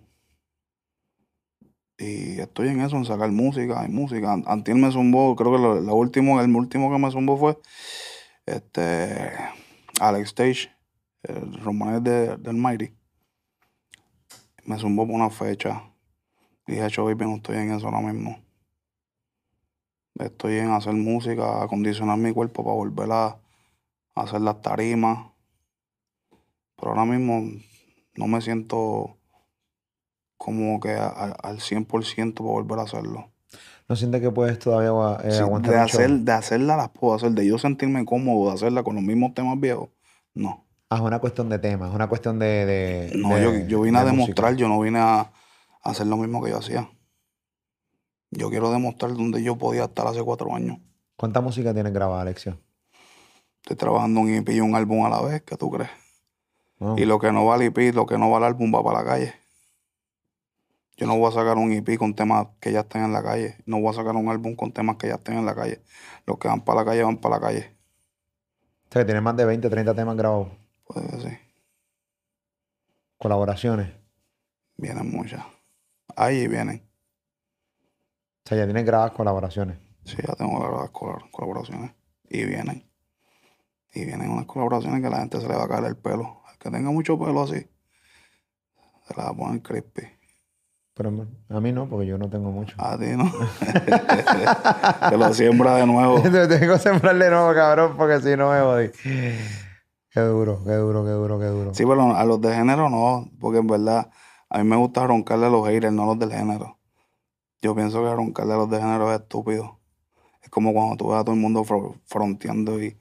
Y estoy en eso, en sacar música y música. An- Antier me zumbó, creo que lo, lo último, el último que me zumbó fue este Alex Stage, el romanés de, del Mighty. Me zumbó por una fecha. Y dije, "Cho, baby, no estoy en eso ahora mismo. Estoy en hacer música, acondicionar mi cuerpo para volver a hacer las tarimas. Pero ahora mismo no me siento como que a- a- al 100% para volver a hacerlo. ¿No sientes que puedes todavía eh, Sí, aguantar de, show? hacer, de hacerla las puedo hacer, de yo sentirme cómodo de hacerla con los mismos temas viejos, no. Ah, es una cuestión de temas, es una cuestión de... de- No, de- yo, yo vine a de demostrar, música. yo no vine a, a hacer lo mismo que yo hacía. Yo quiero demostrar donde yo podía estar hace cuatro años. ¿Cuánta música tienes grabada, Alexia? Estoy trabajando un EP y un álbum a la vez, ¿qué tú crees? Wow. Y lo que no va al EP, lo que no va al álbum va para la calle. Yo no voy a sacar un EP con temas que ya estén en la calle. No voy a sacar un álbum con temas que ya estén en la calle. Los que van para la calle van para la calle. O sea, que tienes más de 20, 30 temas grabados. Puede que sí. Colaboraciones. Vienen muchas. Ahí vienen. O sea, ya tienes grabadas colaboraciones. Sí, ya tengo colab- colaboraciones. Y vienen. Y vienen unas colaboraciones que la gente se le va a caer el pelo. El que tenga mucho pelo así, se la va a poner crispy. Pero a mí no, porque yo no tengo mucho. A ti, ¿no? [laughs] que lo siembra de nuevo. [laughs] Te tengo que sembrar de nuevo, cabrón, porque si no me jodí. Qué duro, qué duro, qué duro, qué duro. Sí, pero a los de género no, porque en verdad a mí me gusta roncarle a los haters, no a los del género. Yo pienso que roncarle a los de género es estúpido. Es como cuando tú ves a todo el mundo fro- fronteando y,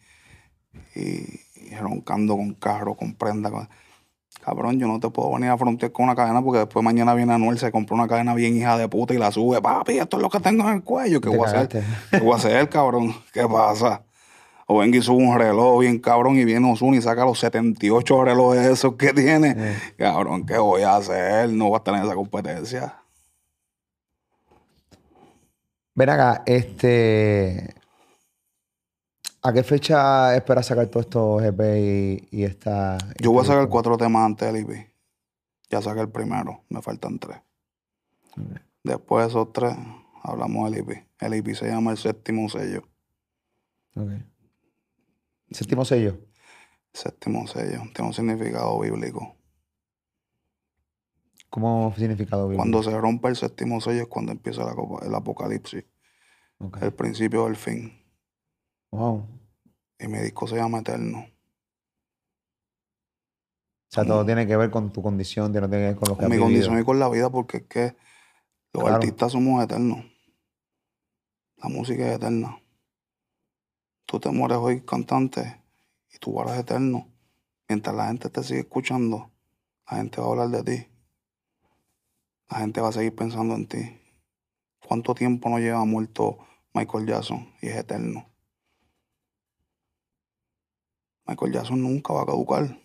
y, y roncando con carro, con prenda. con- Cabrón, yo no te puedo venir a frontear con una cadena porque después mañana viene Anuel, se compra una cadena bien hija de puta y la sube. Papi, esto es lo que tengo en el cuello. ¿Qué voy a hacer? ¿Qué voy a hacer, cabrón? ¿Qué pasa? O venga y sube un reloj bien cabrón y viene Ozuna y saca los 78 relojes esos que tiene. Eh, Cabrón, ¿qué voy a hacer? No voy a estar en esa competencia. Ven acá, este. ¿A qué fecha esperas sacar todos estos EP y, y esta. Yo voy a sacar este cuatro temas antes del EP. Ya saqué el primero, me faltan tres. Después de esos tres, hablamos del EP. El EP se llama El Séptimo Sello. Séptimo sello. Séptimo Sello, tiene un significado bíblico. ¿Cómo significado bíblico? Cuando se rompe el séptimo sello es cuando empieza la el apocalipsis, el principio del fin. Wow. Y mi disco se llama Eterno. O sea, todo tiene que ver con tu condición, tiene que ver con lo que Con mi vivido. condición y con la vida, porque es que los Claro. artistas somos eternos. La música es eterna. Tú te mueres hoy cantante y tú eres eterno. Mientras la gente te sigue escuchando, la gente va a hablar de ti. La gente va a seguir pensando en ti. ¿Cuánto tiempo no lleva muerto Michael Jackson y es eterno? Michael Jackson nunca va a caducar.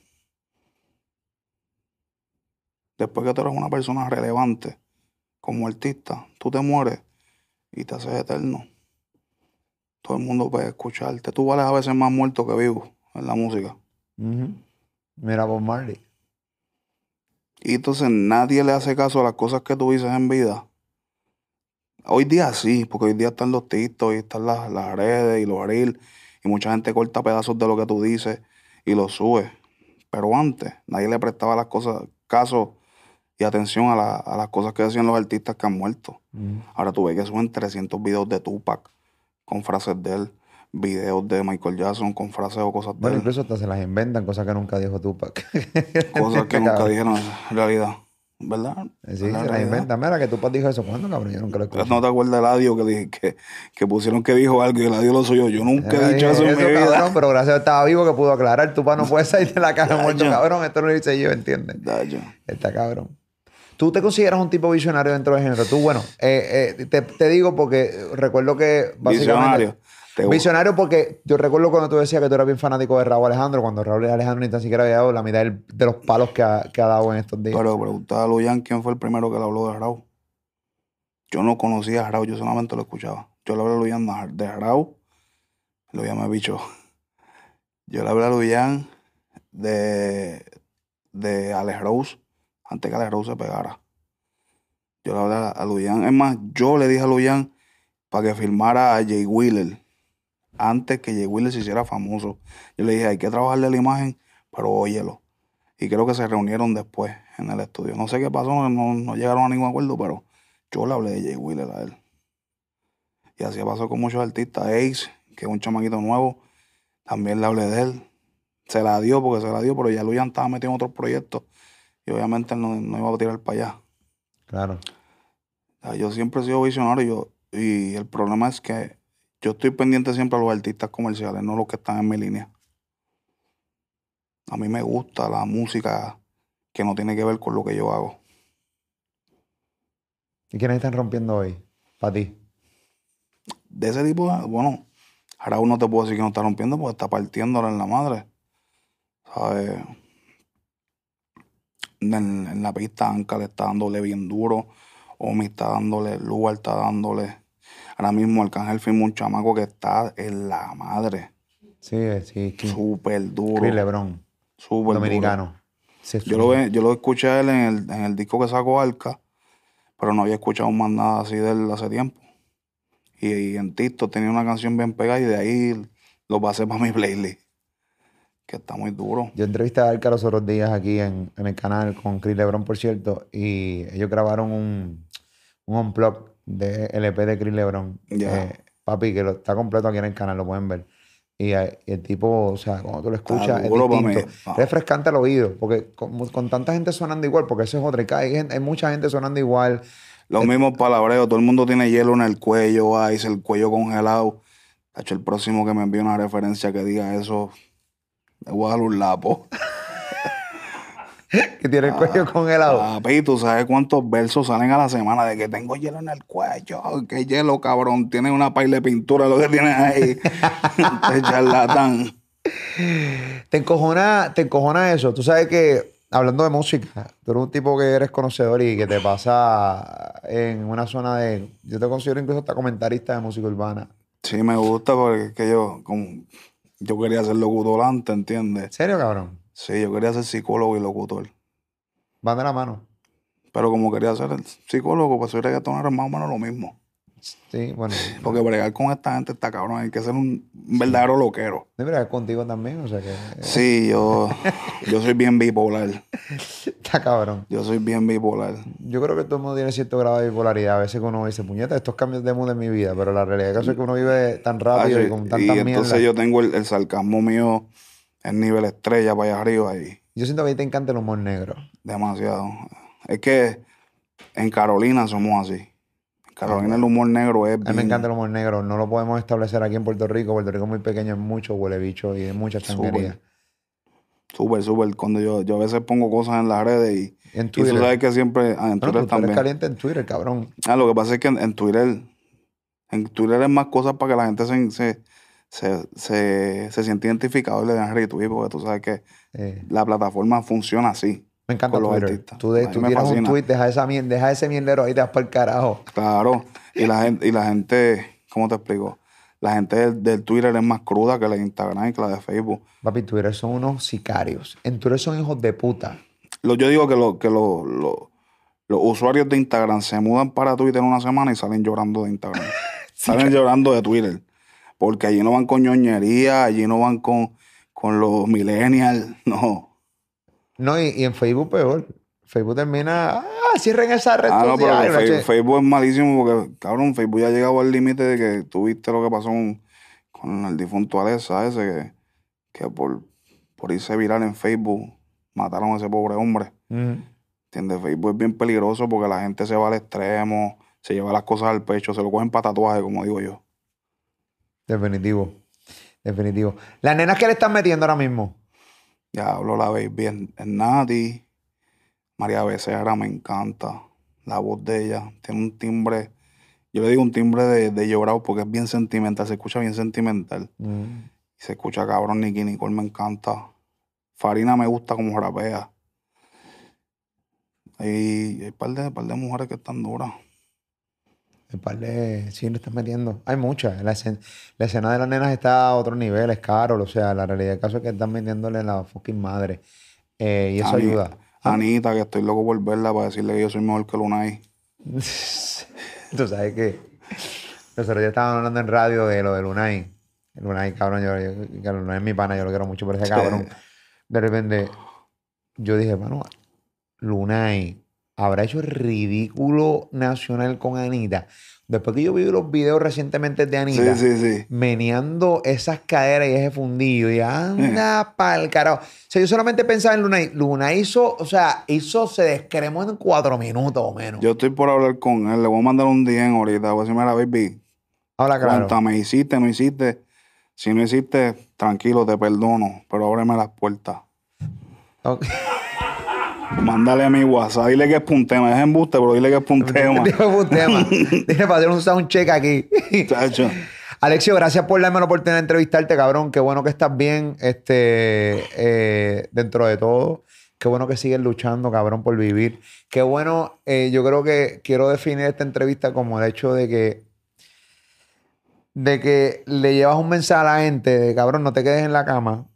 Después que tú eres una persona relevante como artista, tú te mueres y te haces eterno. Todo el mundo puede escucharte. Tú vales a veces más muerto que vivo en la música. Mira Bob Marley. Y entonces nadie le hace caso a las cosas que tú dices en vida. Hoy día sí, porque hoy día están los TikTok y están las, las redes y los reels. Y mucha gente corta pedazos de lo que tú dices y lo sube. Pero antes nadie le prestaba las cosas, caso y atención a, la- a las cosas que decían los artistas que han muerto. Ujú. Ahora tú ves que suben 300 videos de Tupac con frases de él, videos de Michael Jackson con frases o cosas de Bueno, él. incluso hasta se las inventan, cosas que nunca dijo Tupac. [laughs] Cosas que nunca dijeron en realidad. ¿Verdad? Sí, la se la inventa. Mira, que tu papá dijo eso. ¿Cuándo, cabrón? Yo nunca lo escuché. ¿No te acuerdas del audio que, dije- que, que pusieron que dijo algo y el audio lo suyo? Yo nunca Ya he dicho dije eso en mi vida. cabrón, pero gracias a Dios estaba vivo que pudo aclarar. Tu papá no puede salir de la cara muerto, cabrón. Esto no lo hice yo, ¿entiendes? Daño. Está cabrón. ¿Tú te consideras un tipo visionario dentro del género? Tú, bueno, eh, eh, te, te digo porque recuerdo que básicamente... Visionario. Visionario porque yo recuerdo cuando tú decías que tú eras bien fanático de Raúl Alejandro, cuando Raúl Alejandro ni tan siquiera había dado la mitad de los palos que ha, que ha dado en estos días. Pero preguntaba a Luyan quién fue el primero que le habló de Raúl. Yo no conocía a Raúl, yo solamente lo escuchaba. Yo le hablé a Luyan de Raúl, Luyan me bicho. Yo le hablé a Luyan de, de Alex Rose, antes que Alex Rose se pegara. Yo le hablé a, Luyan. Es más, yo le dije a Luyan para que filmara a Jay Wheeler antes que Jay Wheeler se hiciera famoso. Yo le dije, hay que trabajarle la imagen, pero óyelo. Y creo que se reunieron después en el estudio. No sé qué pasó, no, no llegaron a ningún acuerdo, pero yo le hablé de Jay Wheeler a él. Y así pasó con muchos artistas. Ace, que es un chamaquito nuevo, también le hablé de él. Se la dio porque se la dio, pero ya Luyan estaba metido en otros proyectos. Y obviamente él no, no iba a tirar para allá. Claro. O sea, yo siempre he sido visionario yo, y el problema es que yo estoy pendiente siempre a los artistas comerciales, no los que están en mi línea. A mí me gusta la música que no tiene que ver con lo que yo hago. ¿Y quiénes están rompiendo hoy? Para ti. De ese tipo, de- bueno, Raúl no te puedo decir que no está rompiendo porque está partiéndola en la madre. ¿Sabes? En, en la pista Anca le está dándole bien duro. Omi está dándole, Lugar está dándole. Ahora mismo Arcángel firmó un chamaco que está en la madre. Sí, sí. Súper duro. Chris Lebron, Súper duro. dominicano. Sí, Yo lo, yo lo escuché a él en el, en el disco que sacó Arca, pero no había escuchado más nada así de él hace tiempo. Y, y en TikTok tenía una canción bien pegada y de ahí lo pasé para mi playlist. Que está muy duro. Yo entrevisté a Arca los otros días aquí en, en el canal con Chris Lebron, por cierto, y ellos grabaron un, un unplug de LP de Chris Lebron. Ya. Eh, papi, que lo, está completo aquí en el canal, lo pueden ver. Y, eh, el tipo, o sea, cuando tú lo escuchas, es distinto. Ah. Es refrescante al oído, porque con, con tanta gente sonando igual, porque eso es otra. Hay, hay mucha gente sonando igual. Los mismos palabreos, todo el mundo tiene hielo en el cuello, ice, el cuello congelado. Tacho, el próximo que me envíe una referencia que diga eso, le voy a dar un lapo. [laughs] que tiene el cuello congelado. Papi, tú sabes cuántos versos salen a la semana de que tengo hielo en el cuello. ¿Qué hielo, cabrón? Tienes una paila de pintura lo que tienes ahí. [laughs] Este charlatán. Te encojona, te encojona eso. Tú sabes que, hablando de música, tú eres un tipo que eres conocedor y que te pasa en una zona de. Yo te considero incluso hasta comentarista de música urbana. Sí, me gusta porque es que yo, como, yo quería ser locutor antes, ¿En ¿entiendes? serio, cabrón? Sí, yo quería ser psicólogo y locutor. Van de la mano. Pero como quería ser psicólogo, pues soy reggaetonero es más o menos lo mismo. Sí, bueno. [laughs] Porque bregar con esta gente está cabrón. Hay que ser un verdadero loquero. De verdad, contigo también, o sea que. Sí, yo, yo soy bien bipolar. [laughs] Está cabrón. Yo soy bien bipolar. Yo creo que todo el mundo tiene cierto grado de bipolaridad. A veces uno dice, puñeta, estos cambios de mood en mi vida, pero la realidad es que uno vive tan rápido Ah, y con y tanta entonces mierda. yo tengo el, el sarcasmo mío en nivel estrella para allá arriba y Yo siento que a ti te encanta el humor negro. demasiado. Es que en Carolina somos así. En Carolina el humor negro es A mí me bien encanta el humor negro. No lo podemos establecer aquí en Puerto Rico. Puerto Rico es muy pequeño, es mucho huele bicho y es mucha changuería. súper, súper. Cuando yo, yo a veces pongo cosas en las redes y, En y tú Twitter. sabes que siempre... Ah, en No, Twitter tú- tú eres también. caliente en Twitter, cabrón. Ah, lo que pasa es que en, en Twitter, en Twitter es más cosas para que la gente se, se, se, se, se sienta identificado y le den retweet, porque tú sabes que Eh, la plataforma funciona así. me encanta Con los Twitter. artistas. Tú, de- tú tiras un fascina. tweet, deja, esa mier- deja ese mierdero ahí, te vas para el carajo. Claro. Y la gente, y la gente, ¿cómo te explico? La gente del, del Twitter es más cruda que la de Instagram y que la de Facebook. Papi, Twitter son unos sicarios. En Twitter son hijos de puta. Lo, yo digo que, lo, que lo- lo- los usuarios de Instagram se mudan para Twitter una semana y salen llorando de Instagram. [laughs] salen llorando de Twitter. Porque allí no van con ñoñería, allí no van con, con los millennials, [laughs] no. No, y, y en Facebook peor. Facebook termina, ah, cierren esa red Ah, no, pero Facebook, Facebook es malísimo porque, cabrón, Facebook ya ha llegado al límite de que tú viste lo que pasó con, con el difunto Alexa ese, que, que por, por irse viral en Facebook mataron a ese pobre hombre. ¿Entiendes? Facebook es bien peligroso porque la gente se va al extremo, se lleva las cosas al pecho, se lo cogen para tatuaje, como digo yo. Definitivo. Definitivo. Las nenas que le están metiendo ahora mismo. Ya hablo la baby en, en Nati. María Becerra me encanta. La voz de ella tiene un timbre. Yo le digo un timbre de, de llorado porque es bien sentimental. Se escucha bien sentimental. Mm. Se escucha cabrón. Nicky Nicole me encanta. Farina me gusta como rapea. Y hay un par de, par de mujeres que están duras. El par de... Sí, le están metiendo. Hay muchas. La, escena, la escena de las nenas está a otro nivel. Es caro. O sea, la realidad del caso es que están metiéndole la fucking madre. Eh, y eso Ani- ayuda. Anita, que estoy loco por verla para decirle que yo soy mejor que Lunay. [laughs] Tú sabes que nosotros ya estábamos hablando en radio de lo de Lunay. Lunay, cabrón, yo, yo- que Lunay es mi pana, yo lo quiero mucho por ese Sí. cabrón. De repente, yo dije, mano, Lunay habrá hecho el ridículo nacional con Anita. Después que yo vi los videos recientemente de Anita, Sí, sí, sí. meneando esas caderas y ese fundillo, y anda pa'l carajo. O sea, yo solamente pensaba en Lunay. Lunay hizo, o sea, hizo, se descremó en cuatro minutos o menos. Yo estoy por hablar con él. Le voy a mandar un DM ahorita. Voy a decirme, mira, baby, Habla claro. cuéntame, ¿hiciste, no hiciste? Si no hiciste, tranquilo, te perdono, pero ábreme las puertas. Ok. [laughs] Mándale a mi WhatsApp, dile que es pa' un tema. Es embuste, pero dile que es pa' [laughs] un tema. [laughs] Dije un tema. Dije para hacer un soundcheck aquí. Chacho. [laughs] Alexio, gracias por darme la oportunidad de entrevistarte, cabrón. Qué bueno que estás bien este, eh, dentro de todo. Qué bueno que sigues luchando, cabrón, por vivir. Qué bueno, eh, yo creo que quiero definir esta entrevista como el hecho de que, de que le llevas un mensaje a la gente de, cabrón, no te quedes en la cama.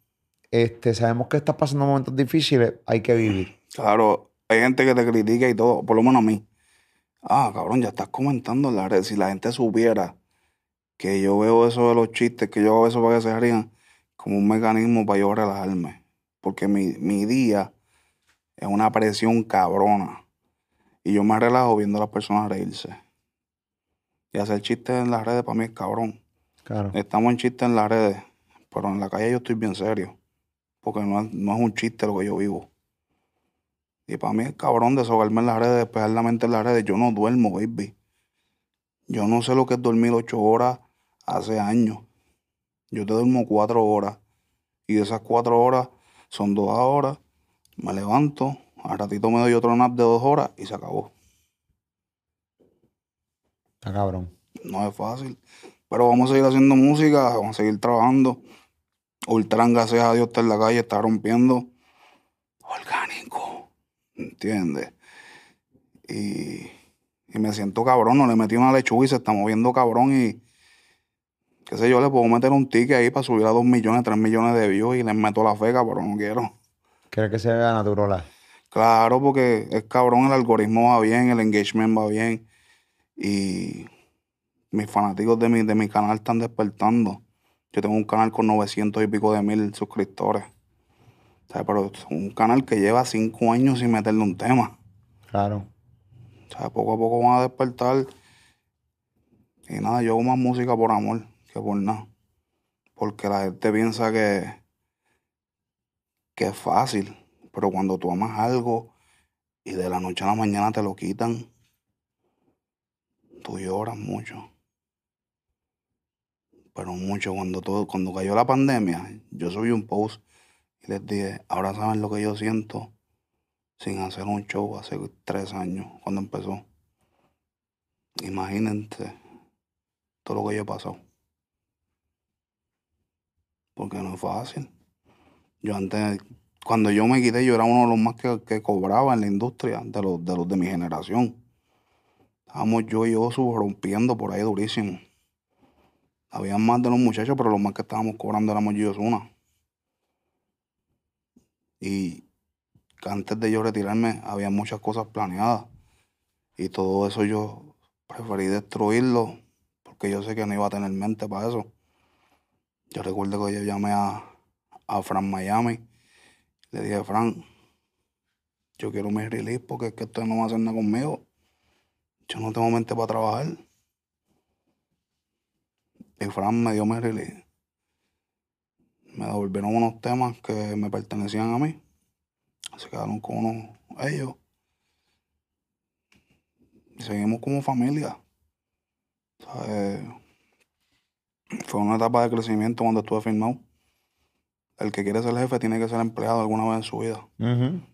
Este, sabemos que estás pasando momentos difíciles, hay que vivir. Claro, hay gente que te critica y todo, por lo menos a mí. Ah, cabrón, ya estás comentando en la red. Si la gente supiera que yo veo eso de los chistes, que yo hago eso para que se rían, como un mecanismo para yo relajarme. Porque mi, mi día es una presión cabrona. Y yo me relajo viendo a las personas reírse. Y hacer chistes en las redes para mí es cabrón. Claro. Estamos en chistes en las redes, pero en la calle yo estoy bien serio. Porque no es, no es un chiste lo que yo vivo. Y para mí es cabrón desahogarme en las redes, despejar la mente en las redes. Yo no duermo, baby. Yo no sé lo que es dormir ocho horas hace años. Yo te duermo cuatro horas. Y de esas cuatro horas son dos horas. Me levanto, al ratito me doy otro nap de dos horas y se acabó. Está cabrón. No es fácil. Pero vamos a seguir haciendo música, vamos a seguir trabajando. Ultran, gracias a Dios, está en la calle, está rompiendo. Orgánico. ¿Entiendes? Y, y me siento cabrón, no le metí una lechuga y se está moviendo cabrón y qué sé yo, le puedo meter un ticket ahí para subir a dos millones, tres millones de views y les meto la feca, pero no quiero. ¿Quieres que se vea natural? Claro, porque es cabrón, el algoritmo va bien, el engagement va bien. Y mis fanáticos de mi, de mi canal están despertando. Yo tengo un canal con 900 y pico de mil suscriptores. O sea, pero es un canal que lleva cinco años sin meterle un tema. Claro. O sea, poco a poco van a despertar. Y nada, yo hago más música por amor que por nada. Porque la gente piensa que, que es fácil. Pero cuando tú amas algo y de la noche a la mañana te lo quitan, tú lloras mucho. Pero mucho. Cuando, todo, cuando cayó la pandemia, yo subí un post y les dije, ahora saben lo que yo siento sin hacer un show hace tres años, cuando empezó. Imagínense todo lo que yo pasado. Porque no es fácil. Yo antes, cuando yo me quité, yo era uno de los más que, que cobraba en la industria, de los, de mi generación. Estábamos yo y Osu rompiendo por ahí durísimo. Había más de los muchachos, pero los más que estábamos cobrando éramos yo y Ozuna. Y antes de yo retirarme, había muchas cosas planeadas. Y todo eso yo preferí destruirlo, porque yo sé que no iba a tener mente para eso. Yo recuerdo que yo llamé a, a Fran Miami. Le dije, Fran, yo quiero mi release porque es que usted no va a hacer nada conmigo. Yo no tengo mente para trabajar. Y Fran me dio mi release. Me devolvieron unos temas que me pertenecían a mí. Se quedaron con uno ellos. Y seguimos como familia. Fue una etapa de crecimiento cuando estuve firmado. El que quiere ser jefe tiene que ser empleado alguna vez en su vida.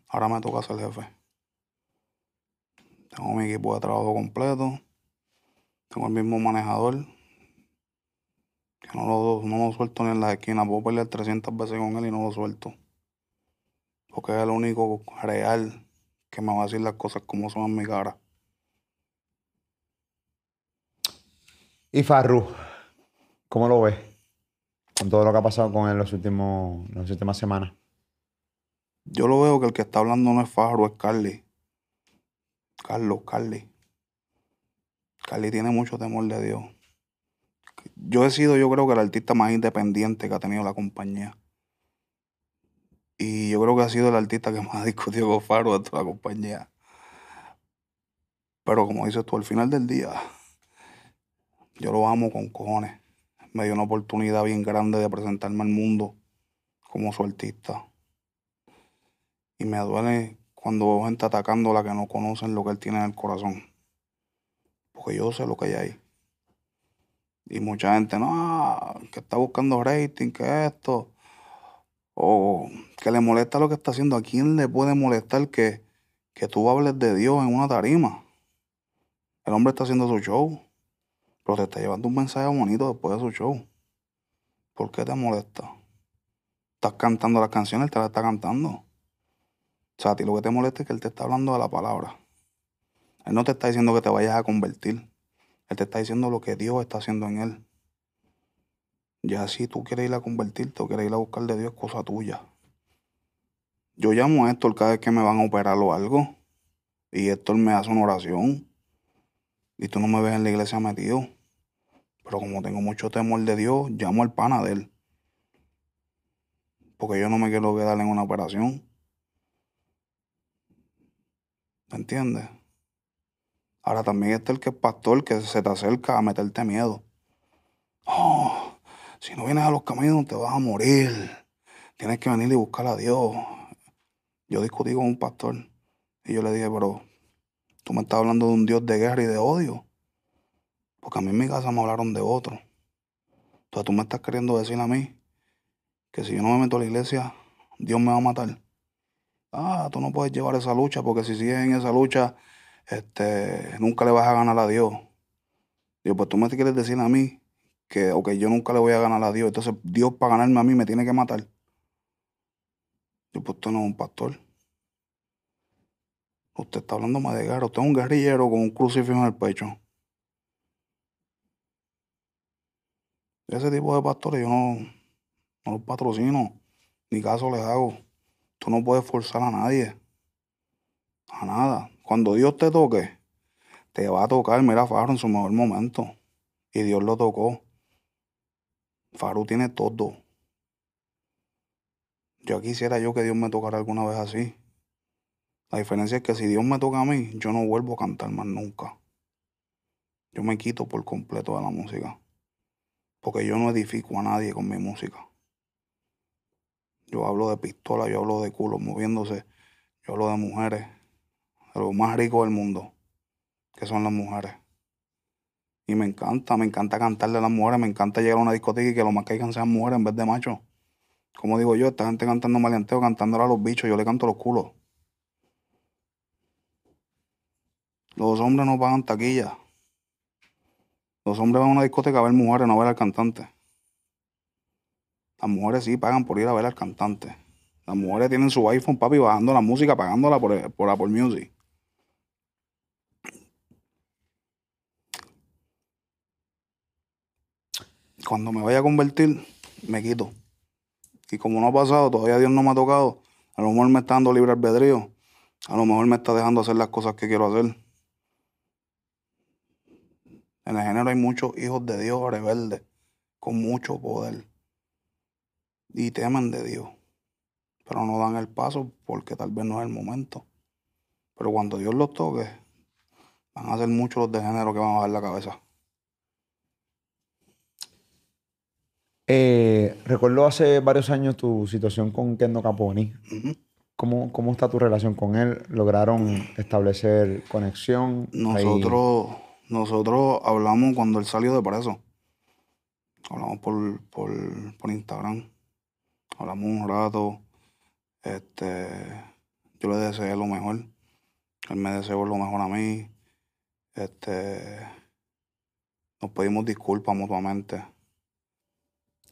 Ahora me toca ser jefe. Tengo mi equipo de trabajo completo. Tengo el mismo manejador. Que no lo, no lo suelto ni en la esquina. Puedo pelear 300 veces con él y no lo suelto. Porque es el único real que me va a decir las cosas como son en mi cara. Y Farru, ¿cómo lo ves? Con todo lo que ha pasado con él los últimos, las últimas semanas. Yo lo veo que el que está hablando no es Fajro, es Carly. Carlos, Carly. Carly tiene mucho temor de Dios. Yo he sido, yo creo que el artista más independiente que ha tenido la compañía. Y yo creo que ha sido el artista que más [laughs] ha discutido con Faro dentro de la compañía. Pero como dices tú, al final del día, yo lo amo con cojones. Me dio una oportunidad bien grande de presentarme al mundo como su artista. Y me duele cuando veo gente atacando a la que no conocen lo que él tiene en el corazón. Porque yo sé lo que hay ahí. Y mucha gente, no, que está buscando rating, que esto. O que le molesta lo que está haciendo. ¿A quién le puede molestar que, que tú hables de Dios en una tarima? El hombre está haciendo su show. Pero te está llevando un mensaje bonito después de su show. ¿Por qué te molesta? Estás cantando las canciones, él te las está cantando. O sea, a ti lo que te molesta es que él te está hablando de la palabra. Él no te está diciendo que te vayas a convertir. Él te está diciendo lo que Dios está haciendo en él. Ya si tú quieres ir a convertirte o quieres ir a buscar de Dios, es cosa tuya. Yo llamo a Héctor cada vez que me van a operar o algo. Y Héctor me hace una oración. Y tú no me ves en la iglesia metido. Pero como tengo mucho temor de Dios, llamo al pana de él. Porque yo no me quiero quedar en una operación. ¿Me entiendes? Ahora también está el que es pastor que se te acerca a meterte miedo. Oh, si no vienes a los caminos te vas a morir. Tienes que venir y buscar a Dios. Yo discutí con un pastor y yo le dije, pero tú me estás hablando de un Dios de guerra y de odio. Porque a mí en mi casa me hablaron de otro. Entonces tú me estás queriendo decir a mí que si yo no me meto a la iglesia, Dios me va a matar. Ah, tú no puedes llevar esa lucha porque si sigues en esa lucha, este, nunca le vas a ganar a Dios. Digo, pues tú me quieres decir a mí que, ok, yo nunca le voy a ganar a Dios. Entonces, Dios para ganarme a mí me tiene que matar. Yo, pues usted no es un pastor. Usted está hablando más de guerra. Usted es un guerrillero con un crucifijo en el pecho. Ese tipo de pastores yo no, no los patrocino, ni caso les hago. Tú no puedes forzar a nadie. A nada. Cuando Dios te toque, te va a tocar. Mira Faro en su mejor momento. Y Dios lo tocó. Faro tiene todo. Yo quisiera yo que Dios me tocara alguna vez así. La diferencia es que si Dios me toca a mí, yo no vuelvo a cantar más nunca. Yo me quito por completo de la música. Porque yo no edifico a nadie con mi música. Yo hablo de pistola, yo hablo de culos moviéndose, yo hablo de mujeres, lo más rico del mundo, que son las mujeres. Y me encanta, me encanta cantarle a las mujeres, me encanta llegar a una discoteca y que lo más que hayan sean mujeres en vez de machos. Como digo yo, esta gente cantando maleanteo, cantándole a los bichos, yo le canto los culos. Los hombres no pagan taquilla. Los hombres van a una discoteca a ver mujeres, no a ver al cantante. Las mujeres sí pagan por ir a ver al cantante. Las mujeres tienen su iPhone, papi, bajando la música, pagándola por Apple Music. Cuando me vaya a convertir, me quito. Y como no ha pasado, todavía Dios no me ha tocado. A lo mejor me está dando libre albedrío. A lo mejor me está dejando hacer las cosas que quiero hacer. En el género hay muchos hijos de Dios rebeldes, con mucho poder. Y temen de Dios. Pero no dan el paso porque tal vez no es el momento. Pero cuando Dios los toque, van a ser muchos los de género que van a dar la cabeza. Eh, recuerdo hace varios años tu situación con Kendo Caponi. ¿Cómo, ¿Cómo está tu relación con él? ¿Lograron establecer conexión? Ahí- Nosotros, nosotros hablamos cuando él salió de preso. Hablamos por, por, por Instagram. Hablamos un rato. Este, yo le deseé lo mejor. Él me deseó lo mejor a mí. Este, nos pedimos disculpas mutuamente.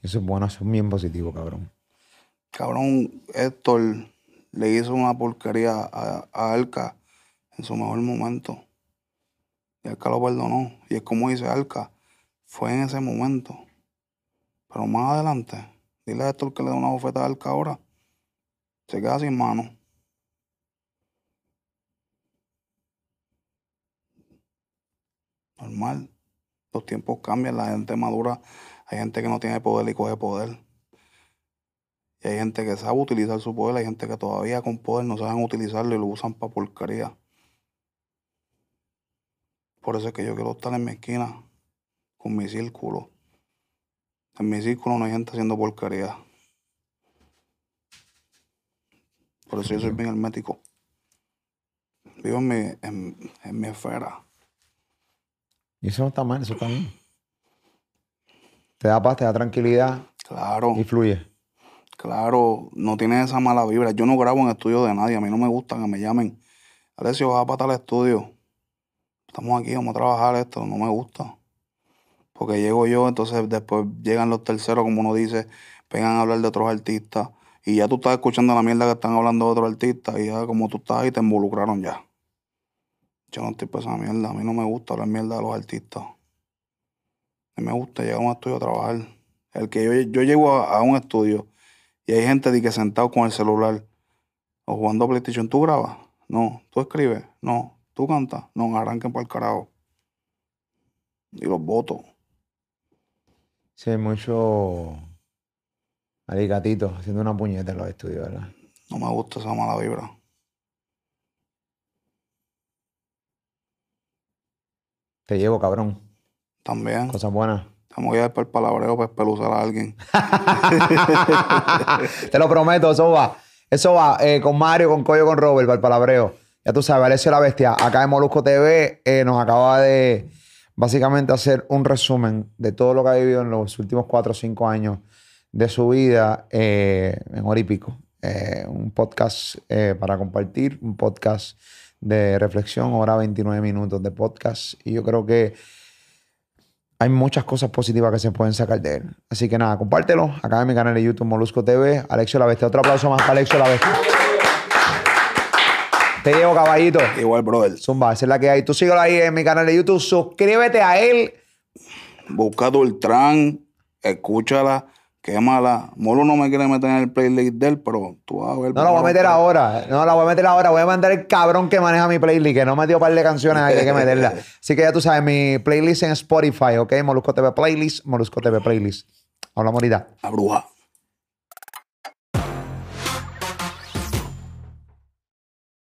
Eso es bueno, eso es bien positivo, cabrón. Cabrón, Héctor le hizo una porquería a, a Alca en su mejor momento. Y Alca lo perdonó. Y es como dice Alca, fue en ese momento. Pero más adelante, dile a Héctor que le dé una bofetada a Alca ahora. Se queda sin mano. Normal. Los tiempos cambian, la gente madura. Hay gente que no tiene poder y coge poder. Y hay gente que sabe utilizar su poder, hay gente que todavía con poder no saben utilizarlo y lo usan para porquería. Por eso es que yo quiero estar en mi esquina, con mi círculo. En mi círculo no hay gente haciendo porquería. Por eso yo soy bien hermético. Vivo en mi, en, en mi esfera. Y eso no está mal, eso está bien. Te da paz, te da tranquilidad Claro. y fluye. Claro, no tiene esa mala vibra. Yo no grabo en estudio de nadie. A mí no me gusta que me llamen. Alessio, vas para tal estudio. Estamos aquí, vamos a trabajar esto. No me gusta. Porque llego yo, entonces después llegan los terceros, como uno dice, vengan a hablar de otros artistas. Y ya tú estás escuchando la mierda que están hablando de otros artistas. Y ya como tú estás ahí, te involucraron ya. Yo no estoy para esa mierda. A mí no me gusta hablar mierda de los artistas. A mí me gusta llegar a un estudio a trabajar. El que yo, yo llego a, a un estudio y hay gente de que sentado con el celular o jugando PlayStation, ¿tú grabas? No. ¿Tú escribes? No. ¿Tú cantas? No, arranquen para el carajo. Y los votos. Sí, hay mucho alicatito haciendo una puñeta en los estudios, ¿verdad? No me gusta esa mala vibra. Te llevo, cabrón. También. Cosas buenas. Tenemos que ir para el palabreo para espeluzar a alguien. [laughs] Te lo prometo, eso va. Eso va eh, con Mario, con Coyo, con Robert, para el palabreo. Ya tú sabes, Alessio la Bestia, acá en Molusco TV, eh, nos acaba de básicamente hacer un resumen de todo lo que ha vivido en los últimos cuatro o cinco años de su vida eh, en hora y pico. Eh, un podcast para compartir, un podcast de reflexión, hora 29 minutos de podcast. Y yo creo que hay muchas cosas positivas que se pueden sacar de él. Así que nada, compártelo acá en mi canal de YouTube Molusco TV. Alexio La Bestia. Otro aplauso más para Alexio La Bestia. Te llevo, caballito. Igual, brother. Zumba, esa es la que hay. Tú síguelo ahí en mi canal de YouTube. Suscríbete a él. Busca tu Ultran, escúchala, quémala. Molo no me quiere meter en el playlist de él, pero tú vas a ver. No la voy a meter ahora. No la voy a meter ahora. Voy a mandar el cabrón que maneja mi playlist, que no metió un par de canciones ahí, hay que meterla. [laughs] Así que ya tú sabes, mi playlist en Spotify, ¿ok? Molusco TV Playlist, Molusco TV Playlist. Hablamos ahorita. La bruja.